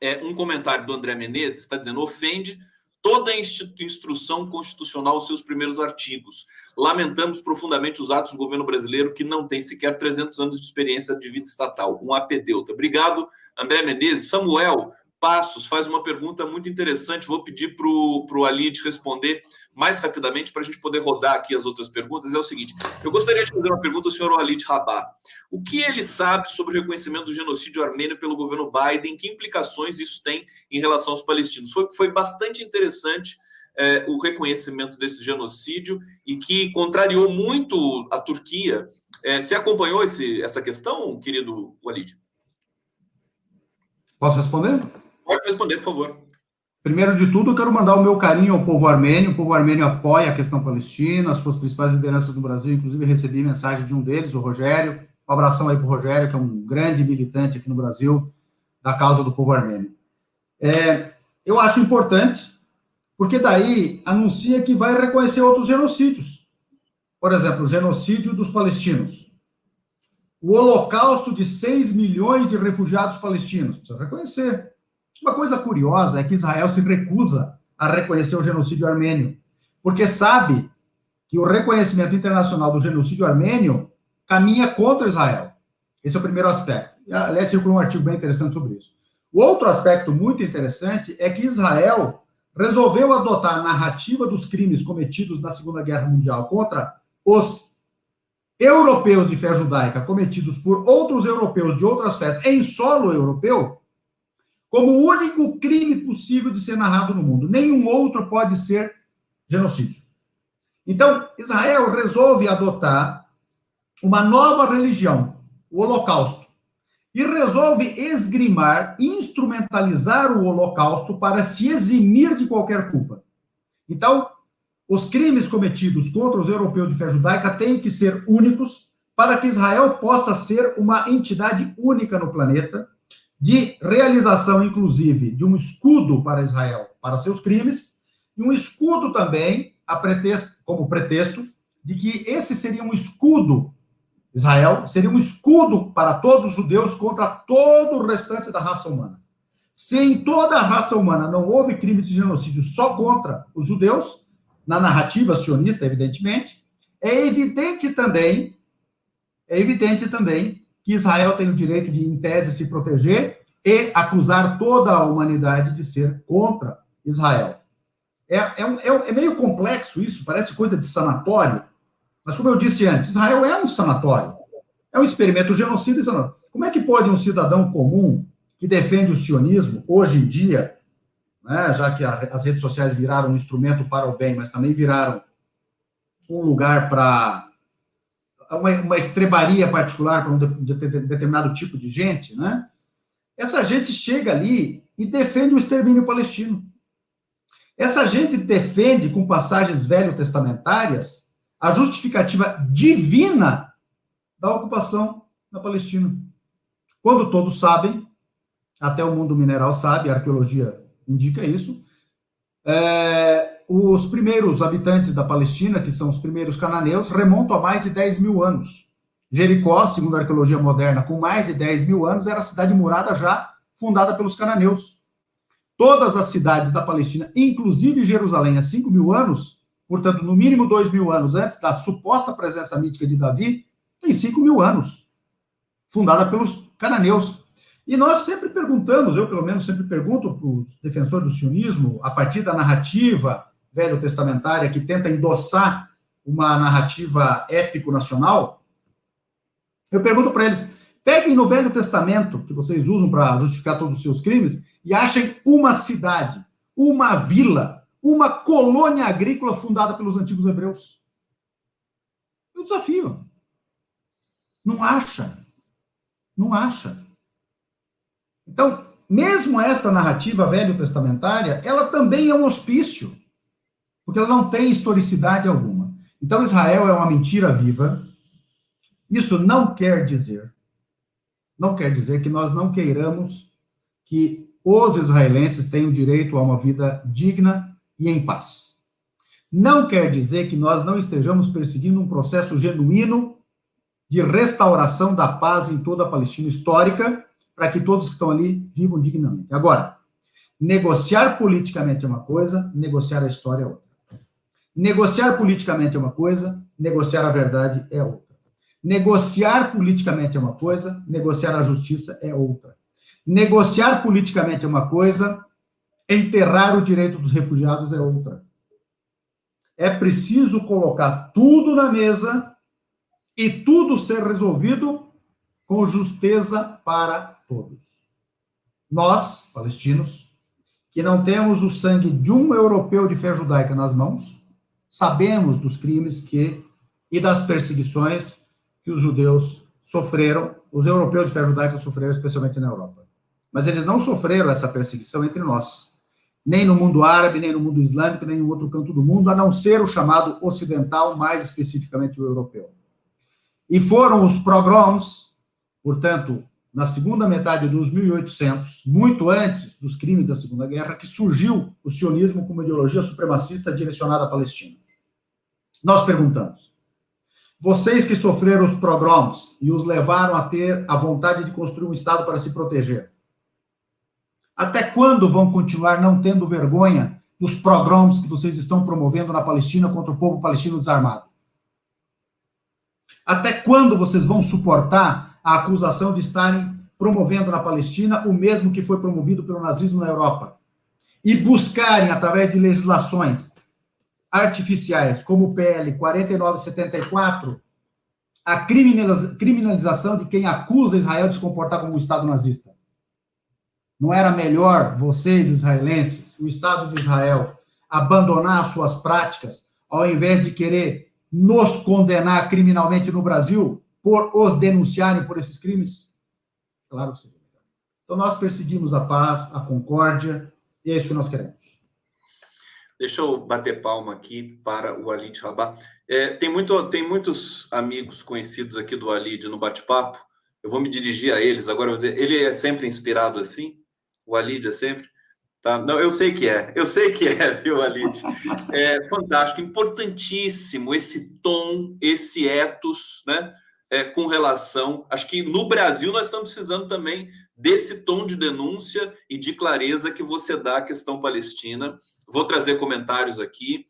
é, um comentário do André Menezes, está dizendo: ofende toda a instrução constitucional os seus primeiros artigos. Lamentamos profundamente os atos do governo brasileiro que não tem sequer 300 anos de experiência de vida estatal. Um apedeuta. Obrigado, André Menezes. Samuel, Passos faz uma pergunta muito interessante. Vou pedir para o Alid responder mais rapidamente para a gente poder rodar aqui as outras perguntas. É o seguinte: eu gostaria de fazer uma pergunta ao senhor Alid Rabah. O que ele sabe sobre o reconhecimento do genocídio armênio pelo governo Biden? Que implicações isso tem em relação aos palestinos? Foi, foi bastante interessante é, o reconhecimento desse genocídio e que contrariou muito a Turquia. É, você acompanhou esse, essa questão, querido Walid? Posso responder? Pode responder, por favor. Primeiro de tudo, eu quero mandar o meu carinho ao povo armênio. O povo armênio apoia a questão palestina, as suas principais lideranças no Brasil, inclusive recebi mensagem de um deles, o Rogério. Um abração aí para o Rogério, que é um grande militante aqui no Brasil da causa do povo armênio. É, eu acho importante, porque daí anuncia que vai reconhecer outros genocídios. Por exemplo, o genocídio dos palestinos. O holocausto de 6 milhões de refugiados palestinos. Precisa reconhecer. Uma coisa curiosa é que Israel se recusa a reconhecer o genocídio armênio, porque sabe que o reconhecimento internacional do genocídio armênio caminha contra Israel. Esse é o primeiro aspecto. Aliás, circulou um artigo bem interessante sobre isso. O outro aspecto muito interessante é que Israel resolveu adotar a narrativa dos crimes cometidos na Segunda Guerra Mundial contra os europeus de fé judaica cometidos por outros europeus de outras fés em solo europeu como o único crime possível de ser narrado no mundo. Nenhum outro pode ser genocídio. Então, Israel resolve adotar uma nova religião, o Holocausto, e resolve esgrimar, instrumentalizar o Holocausto para se eximir de qualquer culpa. Então, os crimes cometidos contra os europeus de fé judaica têm que ser únicos para que Israel possa ser uma entidade única no planeta, de realização, inclusive, de um escudo para Israel para seus crimes, e um escudo também, a pretexto, como pretexto, de que esse seria um escudo Israel seria um escudo para todos os judeus contra todo o restante da raça humana. Se em toda a raça humana não houve crimes de genocídio só contra os judeus, na narrativa sionista, evidentemente, é evidente também, é evidente também que Israel tem o direito de, em tese, se proteger e acusar toda a humanidade de ser contra Israel. É, é, é, é meio complexo isso, parece coisa de sanatório, mas, como eu disse antes, Israel é um sanatório. É um experimento genocida e sanatório. Como é que pode um cidadão comum que defende o sionismo, hoje em dia, né, já que a, as redes sociais viraram um instrumento para o bem, mas também viraram um lugar para uma, uma, estrebaria particular para um, de, de, de, determinado tipo de gente, né? Essa gente chega ali e defende o extermínio palestino. Essa gente defende, com passagens velho-testamentárias, a justificativa divina da ocupação na Palestina. Quando todos sabem, até o mundo mineral sabe, a arqueologia indica isso, é, os primeiros habitantes da Palestina, que são os primeiros cananeus, remontam a mais de 10 mil anos. Jericó, segundo a arqueologia moderna, com mais de 10 mil anos, era a cidade murada já fundada pelos cananeus. Todas as cidades da Palestina, inclusive Jerusalém, há 5 mil anos, portanto, no mínimo dois mil anos antes da suposta presença mítica de Davi, tem cinco mil anos, fundada pelos cananeus. E nós sempre perguntamos, eu pelo menos sempre pergunto para os defensores do sionismo, a partir da narrativa velho-testamentária que tenta endossar uma narrativa épico-nacional, eu pergunto para eles, peguem no Velho Testamento, que vocês usam para justificar todos os seus crimes, e achem uma cidade, uma vila, uma colônia agrícola fundada pelos antigos hebreus. Eu desafio. Não acha. Não acha. Então, mesmo essa narrativa velho-testamentária, ela também é um hospício, porque ela não tem historicidade alguma. Então, Israel é uma mentira viva. Isso não quer dizer, não quer dizer que nós não queiramos que os israelenses tenham direito a uma vida digna e em paz. Não quer dizer que nós não estejamos perseguindo um processo genuíno de restauração da paz em toda a Palestina histórica, para que todos que estão ali vivam dignamente. Agora, negociar politicamente é uma coisa, negociar a história é outra. Negociar politicamente é uma coisa, negociar a verdade é outra. Negociar politicamente é uma coisa, negociar a justiça é outra. Negociar politicamente é uma coisa, Enterrar o direito dos refugiados é outra. É preciso colocar tudo na mesa e tudo ser resolvido com justeza para todos. Nós, palestinos, que não temos o sangue de um europeu de fé judaica nas mãos, sabemos dos crimes que e das perseguições que os judeus sofreram, os europeus de fé judaica sofreram, especialmente na Europa. Mas eles não sofreram essa perseguição entre nós nem no mundo árabe, nem no mundo islâmico, nem em outro canto do mundo, a não ser o chamado ocidental, mais especificamente o europeu. E foram os pogroms, portanto, na segunda metade dos 1800, muito antes dos crimes da Segunda Guerra, que surgiu o sionismo como ideologia supremacista direcionada à Palestina. Nós perguntamos: vocês que sofreram os pogroms e os levaram a ter a vontade de construir um Estado para se proteger, Até quando vão continuar não tendo vergonha dos pogroms que vocês estão promovendo na Palestina contra o povo palestino desarmado? Até quando vocês vão suportar a acusação de estarem promovendo na Palestina o mesmo que foi promovido pelo nazismo na Europa? E buscarem, através de legislações artificiais, como o PL 4974, a criminalização de quem acusa Israel de se comportar como um Estado nazista. Não era melhor vocês, israelenses, o Estado de Israel, abandonar suas práticas, ao invés de querer nos condenar criminalmente no Brasil por os denunciarem por esses crimes? Claro que sim. Então, nós perseguimos a paz, a concórdia, e é isso que nós queremos. Deixa eu bater palma aqui para o Alid Rabá. É, tem, muito, tem muitos amigos conhecidos aqui do Alid no bate-papo. Eu vou me dirigir a eles agora. Ele é sempre inspirado assim? O Alid é sempre? Tá? Não, eu sei que é. Eu sei que é, viu, Alid? É fantástico, importantíssimo esse tom, esse ethos, né? É, com relação. Acho que no Brasil nós estamos precisando também desse tom de denúncia e de clareza que você dá à questão palestina Vou trazer comentários aqui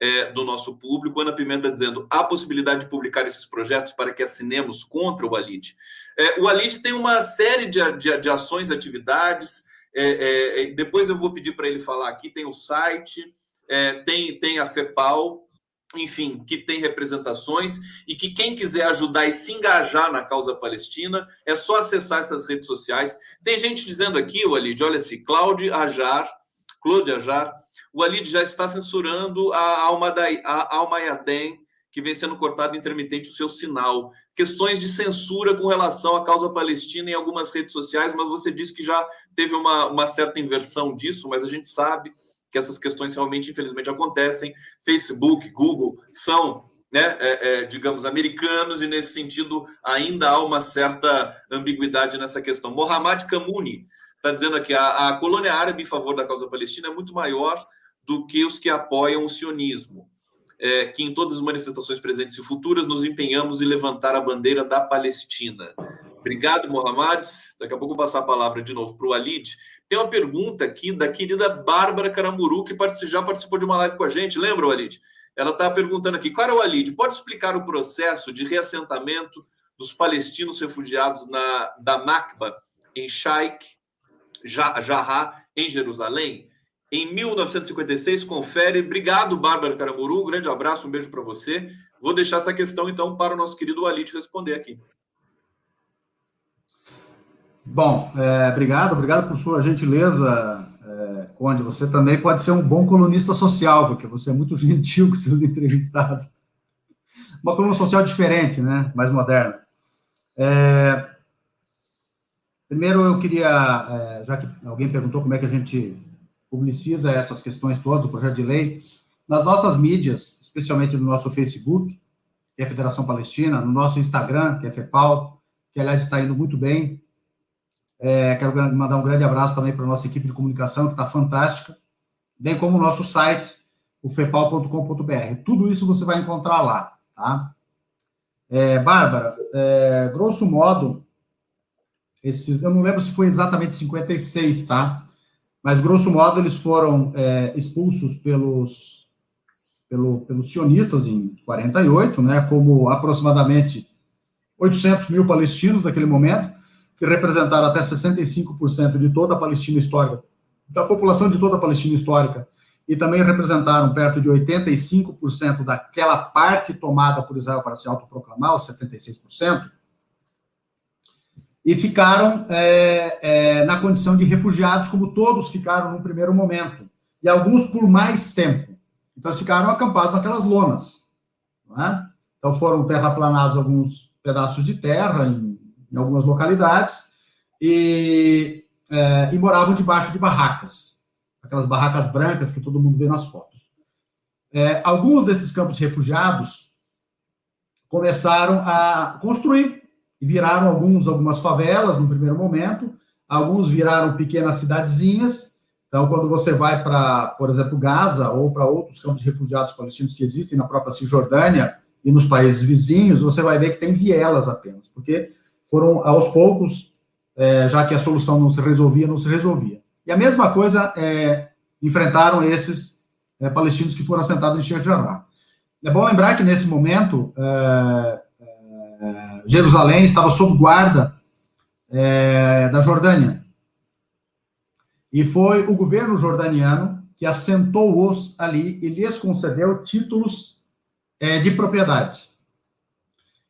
é, do nosso público. Ana Pimenta dizendo: há possibilidade de publicar esses projetos para que assinemos contra o Alid? É, o Alid tem uma série de, de, de ações, atividades. É, é, é depois eu vou pedir para ele falar aqui. Tem o site, é, tem, tem a FEPAL, enfim, que tem representações e que quem quiser ajudar e se engajar na causa palestina é só acessar essas redes sociais. Tem gente dizendo aqui, o Alid, olha-se, Cláudio Ajar, Claude Ajar, o Alid já está censurando a alma da a alma Yadem, que vem sendo cortado intermitente o seu sinal. Questões de censura com relação à causa palestina em algumas redes sociais, mas você disse que já teve uma, uma certa inversão disso, mas a gente sabe que essas questões realmente, infelizmente, acontecem. Facebook, Google são, né, é, é, digamos, americanos, e nesse sentido ainda há uma certa ambiguidade nessa questão. Mohammad Kamouni está dizendo aqui: a, a colônia árabe em favor da causa palestina é muito maior do que os que apoiam o sionismo. É, que em todas as manifestações presentes e futuras nos empenhamos em levantar a bandeira da Palestina. Obrigado, Mohamed. Daqui a pouco eu vou passar a palavra de novo para o Alid. Tem uma pergunta aqui da querida Bárbara Caramuru, que já participou de uma live com a gente. Lembra, Alid? Ela está perguntando aqui, qual é o Alid? Pode explicar o processo de reassentamento dos palestinos refugiados na, da Nakba, em Sheikh Jarrah, em Jerusalém? em 1956, confere. Obrigado, Bárbara Caramuru. Um grande abraço, um beijo para você. Vou deixar essa questão, então, para o nosso querido Alit responder aqui. Bom, é, obrigado, obrigado por sua gentileza, é, Conde. Você também pode ser um bom colunista social, porque você é muito gentil com seus entrevistados. Uma coluna social diferente, né? Mais moderna. É, primeiro, eu queria, é, já que alguém perguntou como é que a gente publiciza essas questões todas, o projeto de lei, nas nossas mídias, especialmente no nosso Facebook, que é a Federação Palestina, no nosso Instagram, que é FEPAL, que, aliás, está indo muito bem. É, quero mandar um grande abraço também para a nossa equipe de comunicação, que está fantástica, bem como o nosso site, o fepal.com.br. Tudo isso você vai encontrar lá, tá? É, Bárbara, é, grosso modo, esses, eu não lembro se foi exatamente 56, tá? mas grosso modo eles foram é, expulsos pelos, pelo, pelos sionistas em 48, né, como aproximadamente 800 mil palestinos naquele momento, que representaram até 65% de toda a Palestina histórica, da população de toda a Palestina histórica, e também representaram perto de 85% daquela parte tomada por Israel para se autoproclamar, os 76%, e ficaram é, é, na condição de refugiados, como todos ficaram no primeiro momento, e alguns por mais tempo. Então, ficaram acampados naquelas lonas. É? Então, foram terraplanados alguns pedaços de terra em, em algumas localidades e, é, e, moravam debaixo de barracas, aquelas barracas brancas que todo mundo vê nas fotos. É, alguns desses campos refugiados começaram a construir e viraram alguns algumas favelas no primeiro momento, alguns viraram pequenas cidadezinhas. Então, quando você vai para, por exemplo, Gaza ou para outros campos de refugiados palestinos que existem na própria Cisjordânia e nos países vizinhos, você vai ver que tem vielas apenas, porque foram aos poucos, é, já que a solução não se resolvia, não se resolvia. E a mesma coisa é, enfrentaram esses é, palestinos que foram assentados em Sheikh Jarrah. É bom lembrar que nesse momento é, Jerusalém estava sob guarda é, da Jordânia. E foi o governo jordaniano que assentou-os ali e lhes concedeu títulos é, de propriedade.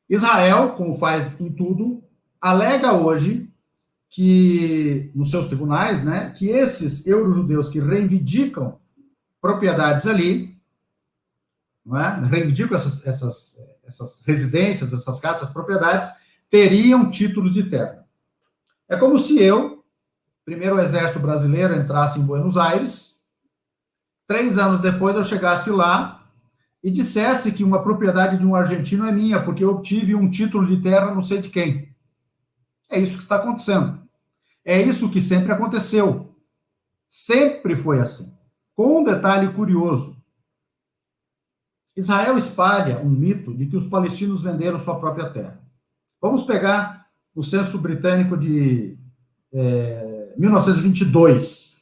Israel, como faz em tudo, alega hoje que, nos seus tribunais, né, que esses eurojudeus que reivindicam propriedades ali, é? reivindicam essas, essas, essas residências, essas casas, propriedades, teriam títulos de terra. É como se eu, primeiro exército brasileiro, entrasse em Buenos Aires, três anos depois eu chegasse lá e dissesse que uma propriedade de um argentino é minha, porque eu obtive um título de terra não sei de quem. É isso que está acontecendo. É isso que sempre aconteceu. Sempre foi assim. Com um detalhe curioso. Israel espalha um mito de que os palestinos venderam sua própria terra. Vamos pegar o censo britânico de é, 1922.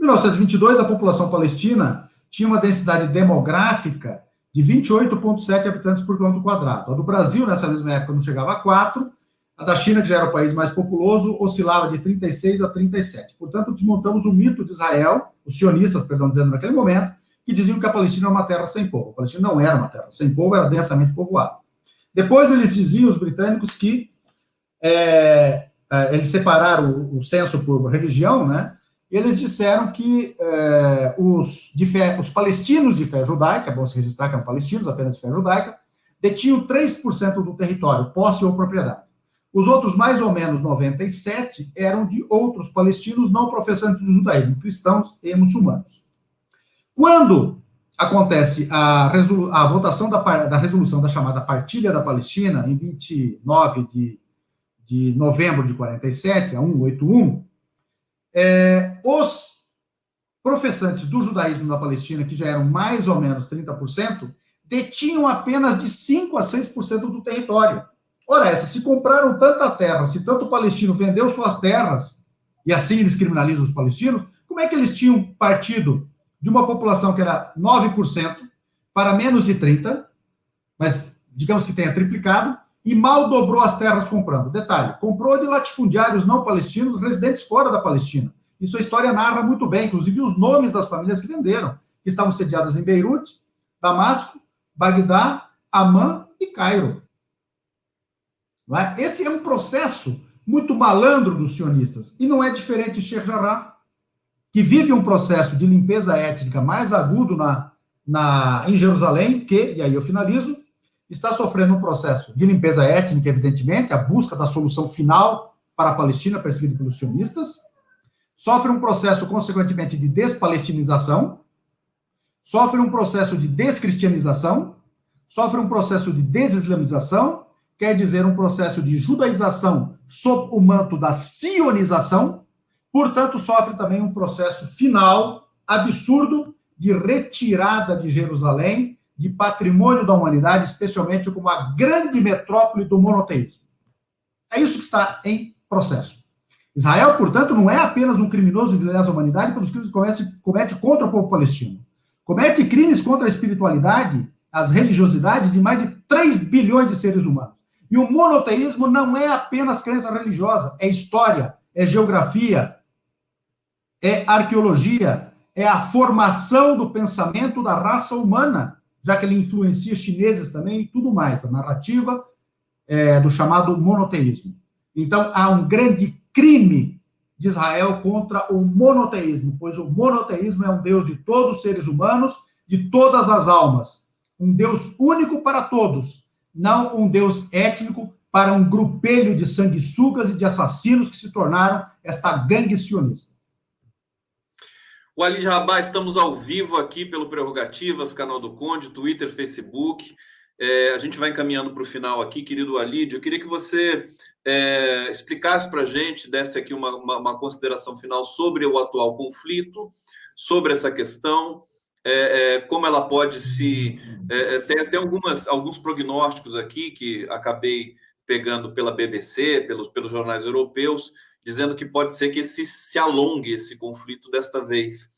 Em 1922, a população palestina tinha uma densidade demográfica de 28,7 habitantes por quilômetro quadrado. A do Brasil, nessa mesma época, não chegava a 4, a da China, que já era o país mais populoso, oscilava de 36 a 37. Portanto, desmontamos o mito de Israel, os sionistas, perdão, dizendo naquele momento, que diziam que a Palestina era uma terra sem povo. A Palestina não era uma terra sem povo, era densamente povoada. Depois eles diziam, os britânicos, que é, é eles separaram o, o censo por religião, né? Eles disseram que é, os, fé, os palestinos de fé judaica, é bom se registrar que eram palestinos apenas de fé judaica, detinham 3% do território, posse ou propriedade. Os outros, mais ou menos 97, eram de outros palestinos não professantes do judaísmo, cristãos e muçulmanos. Quando acontece a, a votação da, da, resolução da chamada Partilha da Palestina, em 29 de, de novembro de 47, a 181, é, os professantes do judaísmo na Palestina, que já eram mais ou menos 30%, detinham apenas de 5 a 6% do território. Ora, essa, se compraram tanta terra, se tanto palestino vendeu suas terras, e assim eles criminalizam os palestinos, como é que eles tinham partido de uma população que era 9% para menos de 30%, mas digamos que tenha triplicado, e mal dobrou as terras comprando. Detalhe, comprou de latifundiários não palestinos, residentes fora da Palestina. Isso a história narra muito bem, inclusive os nomes das famílias que venderam, que estavam sediadas em Beirute, Damasco, Bagdá, Amã e Cairo. É? Esse é um processo muito malandro dos sionistas. E não é diferente de Sheikh Jarrah, que vive um processo de limpeza étnica mais agudo na, na, em Jerusalém, que, e aí eu finalizo, está sofrendo um processo de limpeza étnica, evidentemente, a busca da solução final para a Palestina perseguida pelos sionistas, sofre um processo, consequentemente, de despalestinização, sofre um processo de descristianização, sofre um processo de desislamização quer dizer um processo de judaização sob o manto da sionização, portanto, sofre também um processo final absurdo de retirada de Jerusalém, de patrimônio da humanidade, especialmente como a grande metrópole do monoteísmo. É isso que está em processo. Israel, portanto, não é apenas um criminoso de lesa humanidade pelos crimes que comete, comete contra o povo palestino. Comete crimes contra a espiritualidade, as religiosidades de mais de 3 bilhões de seres humanos. E o monoteísmo não é apenas crença religiosa, é história, é geografia, é arqueologia, é a formação do pensamento da raça humana, já que ele influencia chineses também e tudo mais, a narrativa é, do chamado monoteísmo. Então, há um grande crime de Israel contra o monoteísmo, pois o monoteísmo é um Deus de todos os seres humanos, de todas as almas, um Deus único para todos, não um Deus étnico para um grupelho de sanguessugas e de assassinos que se tornaram esta gangue sionista. O Ali Jabá, estamos ao vivo aqui pelo Prerrogativas, canal do Conde, Twitter, Facebook. É, a gente vai encaminhando para o final aqui, querido Alídio. Eu queria que você é, explicasse para a gente, desse aqui uma, uma, uma consideração final sobre o atual conflito, sobre essa questão, é, é, como ela pode se. É, é, tem até algumas, alguns prognósticos aqui que acabei pegando pela BBC, pelos, pelos jornais europeus, dizendo que pode ser que esse se alongue esse conflito desta vez.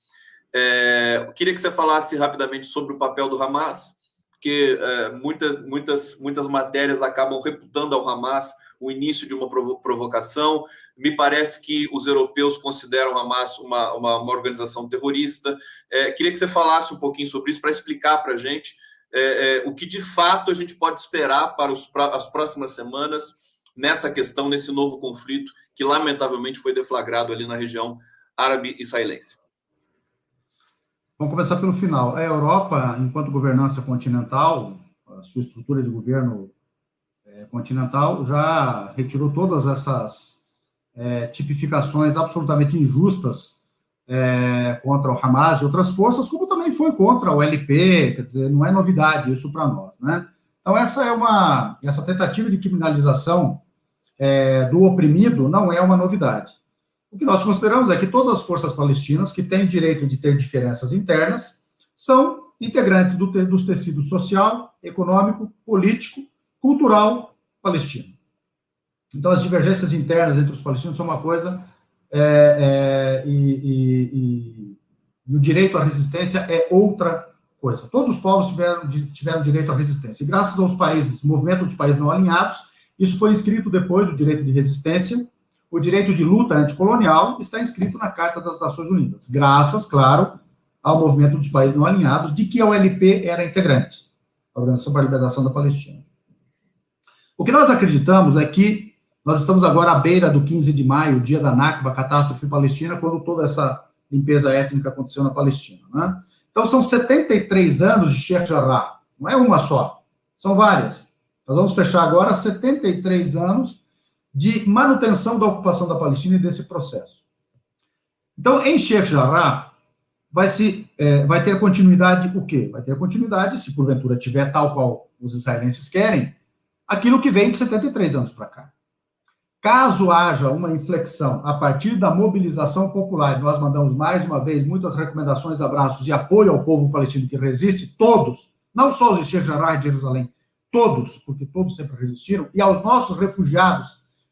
É, eu queria que você falasse rapidamente sobre o papel do Hamas, porque é, muitas, muitas, muitas matérias acabam reputando ao Hamas o início de uma provocação. Me parece que os europeus consideram Hamas uma, uma, uma organização terrorista. É, queria que você falasse um pouquinho sobre isso para explicar para a gente é, é, o que de fato a gente pode esperar para os, as próximas semanas nessa questão, nesse novo conflito que lamentavelmente foi deflagrado ali na região árabe-israelense. Vamos começar pelo final. A Europa, enquanto governança continental, a sua estrutura de governo é, continental já retirou todas essas é, tipificações absolutamente injustas é, contra o Hamas e outras forças, como também foi contra o LP, quer dizer, não é novidade isso para nós, né? Então essa é uma essa tentativa de criminalização é, do oprimido não é uma novidade. O que nós consideramos é que todas as forças palestinas que têm direito de ter diferenças internas são integrantes do, dos tecidos social, econômico, político, cultural palestino. Então, as divergências internas entre os palestinos são uma coisa é, é, e, e, e, o direito à resistência é outra coisa. Todos os povos tiveram, tiveram direito à resistência. E graças aos países, movimento dos países não alinhados, isso foi inscrito depois do direito de resistência. O direito de luta anticolonial está inscrito na Carta das Nações Unidas, graças, claro, ao movimento dos países não alinhados, de que a OLP era integrante, a Organização para a Libertação da Palestina. O que nós acreditamos é que nós estamos agora à beira do 15 de maio, dia da Nakba, catástrofe palestina, quando toda essa limpeza étnica aconteceu na Palestina. Né? Então, são 73 anos de Sheikh Jarrah, não é uma só, são várias. Nós vamos fechar agora 73 anos de manutenção da ocupação da Palestina e desse processo. Então, em Sheikh Jarrah, vai, se, é, vai ter continuidade o quê? Vai ter continuidade, se porventura tiver tal qual os israelenses querem, aquilo que vem de 73 anos para cá. Caso haja uma inflexão a partir da mobilização popular, nós mandamos mais uma vez muitas recomendações, abraços e apoio ao povo palestino que resiste, todos, não só os de Sheikh Jarrah de Jerusalém, todos, porque todos sempre resistiram, e aos nossos refugiados,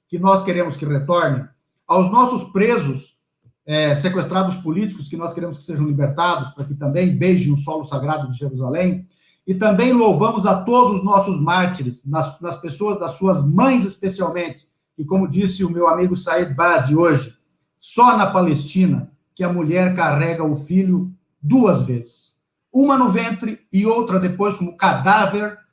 que nós queremos que retornem, aos nossos presos, é, sequestrados políticos, que nós queremos que sejam libertados, para que também beijem o solo sagrado de Jerusalém, e também louvamos a todos os nossos mártires, nas, nas pessoas das suas mães especialmente. E como disse o meu amigo Said Bazi hoje, só na Palestina que a mulher carrega o filho duas vezes. Uma no ventre e outra depois como cadáver,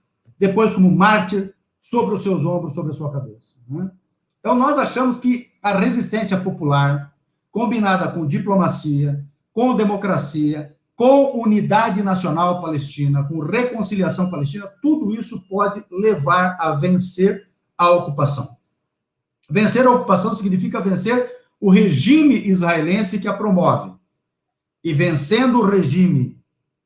depois como mártir, sobre os seus ombros, sobre a sua cabeça. Né? Então, nós achamos que a resistência popular, combinada com diplomacia, com democracia, com unidade nacional palestina, com reconciliação palestina, tudo isso pode levar a vencer a ocupação. Vencer a ocupação significa vencer o regime israelense que a promove. E vencendo o regime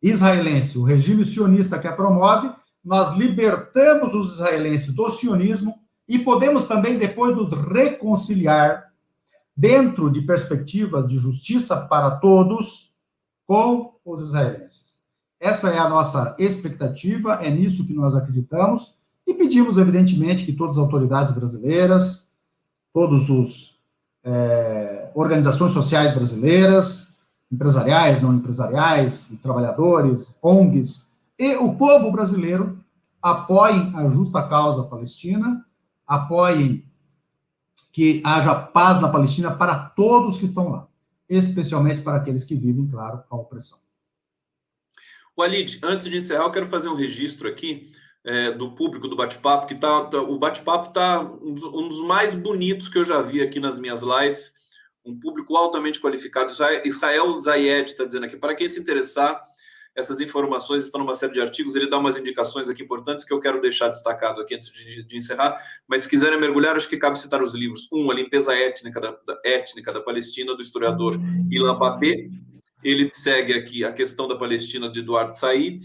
israelense, o regime sionista que a promove, nós libertamos os israelenses do sionismo e podemos também depois nos reconciliar dentro de perspectivas de justiça para todos com os israelenses. Essa é a nossa expectativa, é nisso que nós acreditamos e pedimos, evidentemente, que todas as autoridades brasileiras, todos os é, organizações sociais brasileiras, empresariais, não empresariais, trabalhadores, ONGs e o povo brasileiro apoiem a justa causa palestina, apoiem que haja paz na Palestina para todos que estão lá especialmente para aqueles que vivem, claro, a opressão. Walid, antes de encerrar, eu quero fazer um registro aqui é, do público do bate-papo, que tá, tá o bate-papo está um, um, dos mais bonitos que eu já vi aqui nas minhas lives. Um público altamente qualificado. Israel Zayed está dizendo aqui, para quem se interessar, essas informações estão numa série de artigos. Ele dá umas indicações aqui importantes que eu quero deixar destacado aqui antes de, de encerrar. Mas se quiserem mergulhar, acho que cabe citar os livros. Um, A Limpeza Étnica da, da étnica da Palestina, do historiador Ilan Papé. Ele segue aqui a questão da Palestina de Eduardo Said.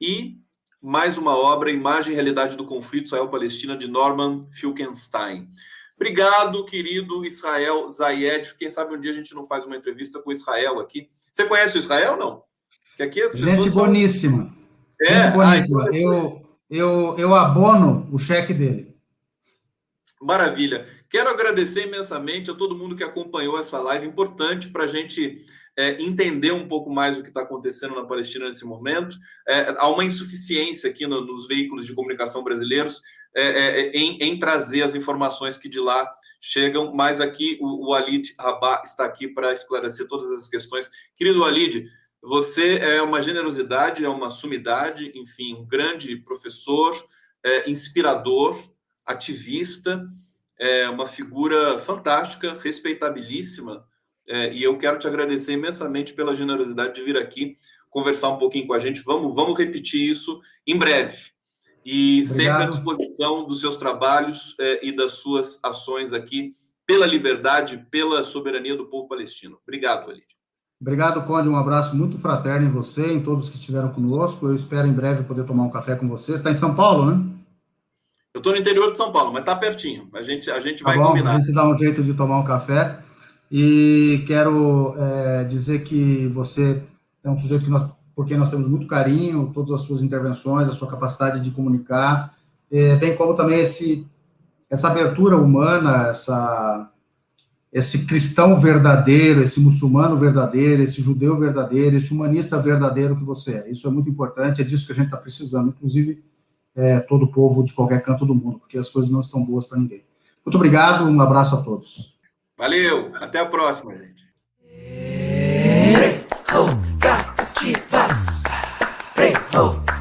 E mais uma obra, Imagem e Realidade do Conflito Israel-Palestina, de Norman Finkelstein. Obrigado, querido Israel Zayed. Quem sabe um dia a gente não faz uma entrevista com Israel aqui. Você conhece o Israel, não? Que aqui as Gente boníssima. São... É, Gente boníssima. Ai, eu, eu, eu abono o cheque dele. Maravilha. Quero agradecer imensamente a todo mundo que acompanhou essa live, importante para a gente é, entender um pouco mais o que está acontecendo na Palestina nesse momento. É, há uma insuficiência aqui no, nos veículos de comunicação brasileiros é, é, é, em, em, trazer as informações que de lá chegam, mas aqui o, o Alid Rabah está aqui para esclarecer todas essas questões. Querido Alid, você é uma generosidade, é uma sumidade, enfim, um grande professor, é, inspirador, ativista, é uma figura fantástica, respeitabilíssima, é, e eu quero te agradecer imensamente pela generosidade de vir aqui conversar um pouquinho com a gente. Vamos, vamos repetir isso em breve. E Obrigado. sempre à disposição dos seus trabalhos é, e das suas ações aqui pela liberdade, pela soberania do povo palestino. Obrigado, Walid. Obrigado, Conde. Um abraço muito fraterno em você, em todos que estiveram conosco. Eu espero em breve poder tomar um café com você. Está em São Paulo, né? Eu estou no interior de São Paulo, mas está pertinho. A gente, a gente tá vai bom, combinar. A gente dá um jeito de tomar um café. E quero é, dizer que você é um sujeito que nós, por quem nós temos muito carinho, todas as suas intervenções, a sua capacidade de comunicar, é, bem como também esse, essa abertura humana, essa, esse cristão verdadeiro, esse muçulmano verdadeiro, esse judeu verdadeiro, esse humanista verdadeiro que você é. Isso é muito importante, é disso que a gente está precisando, inclusive é, todo o povo de qualquer canto do mundo, porque as coisas não estão boas para ninguém. Muito obrigado, um abraço a todos. Valeu, até a próxima, gente. Prerrogativas. Prerrogativas.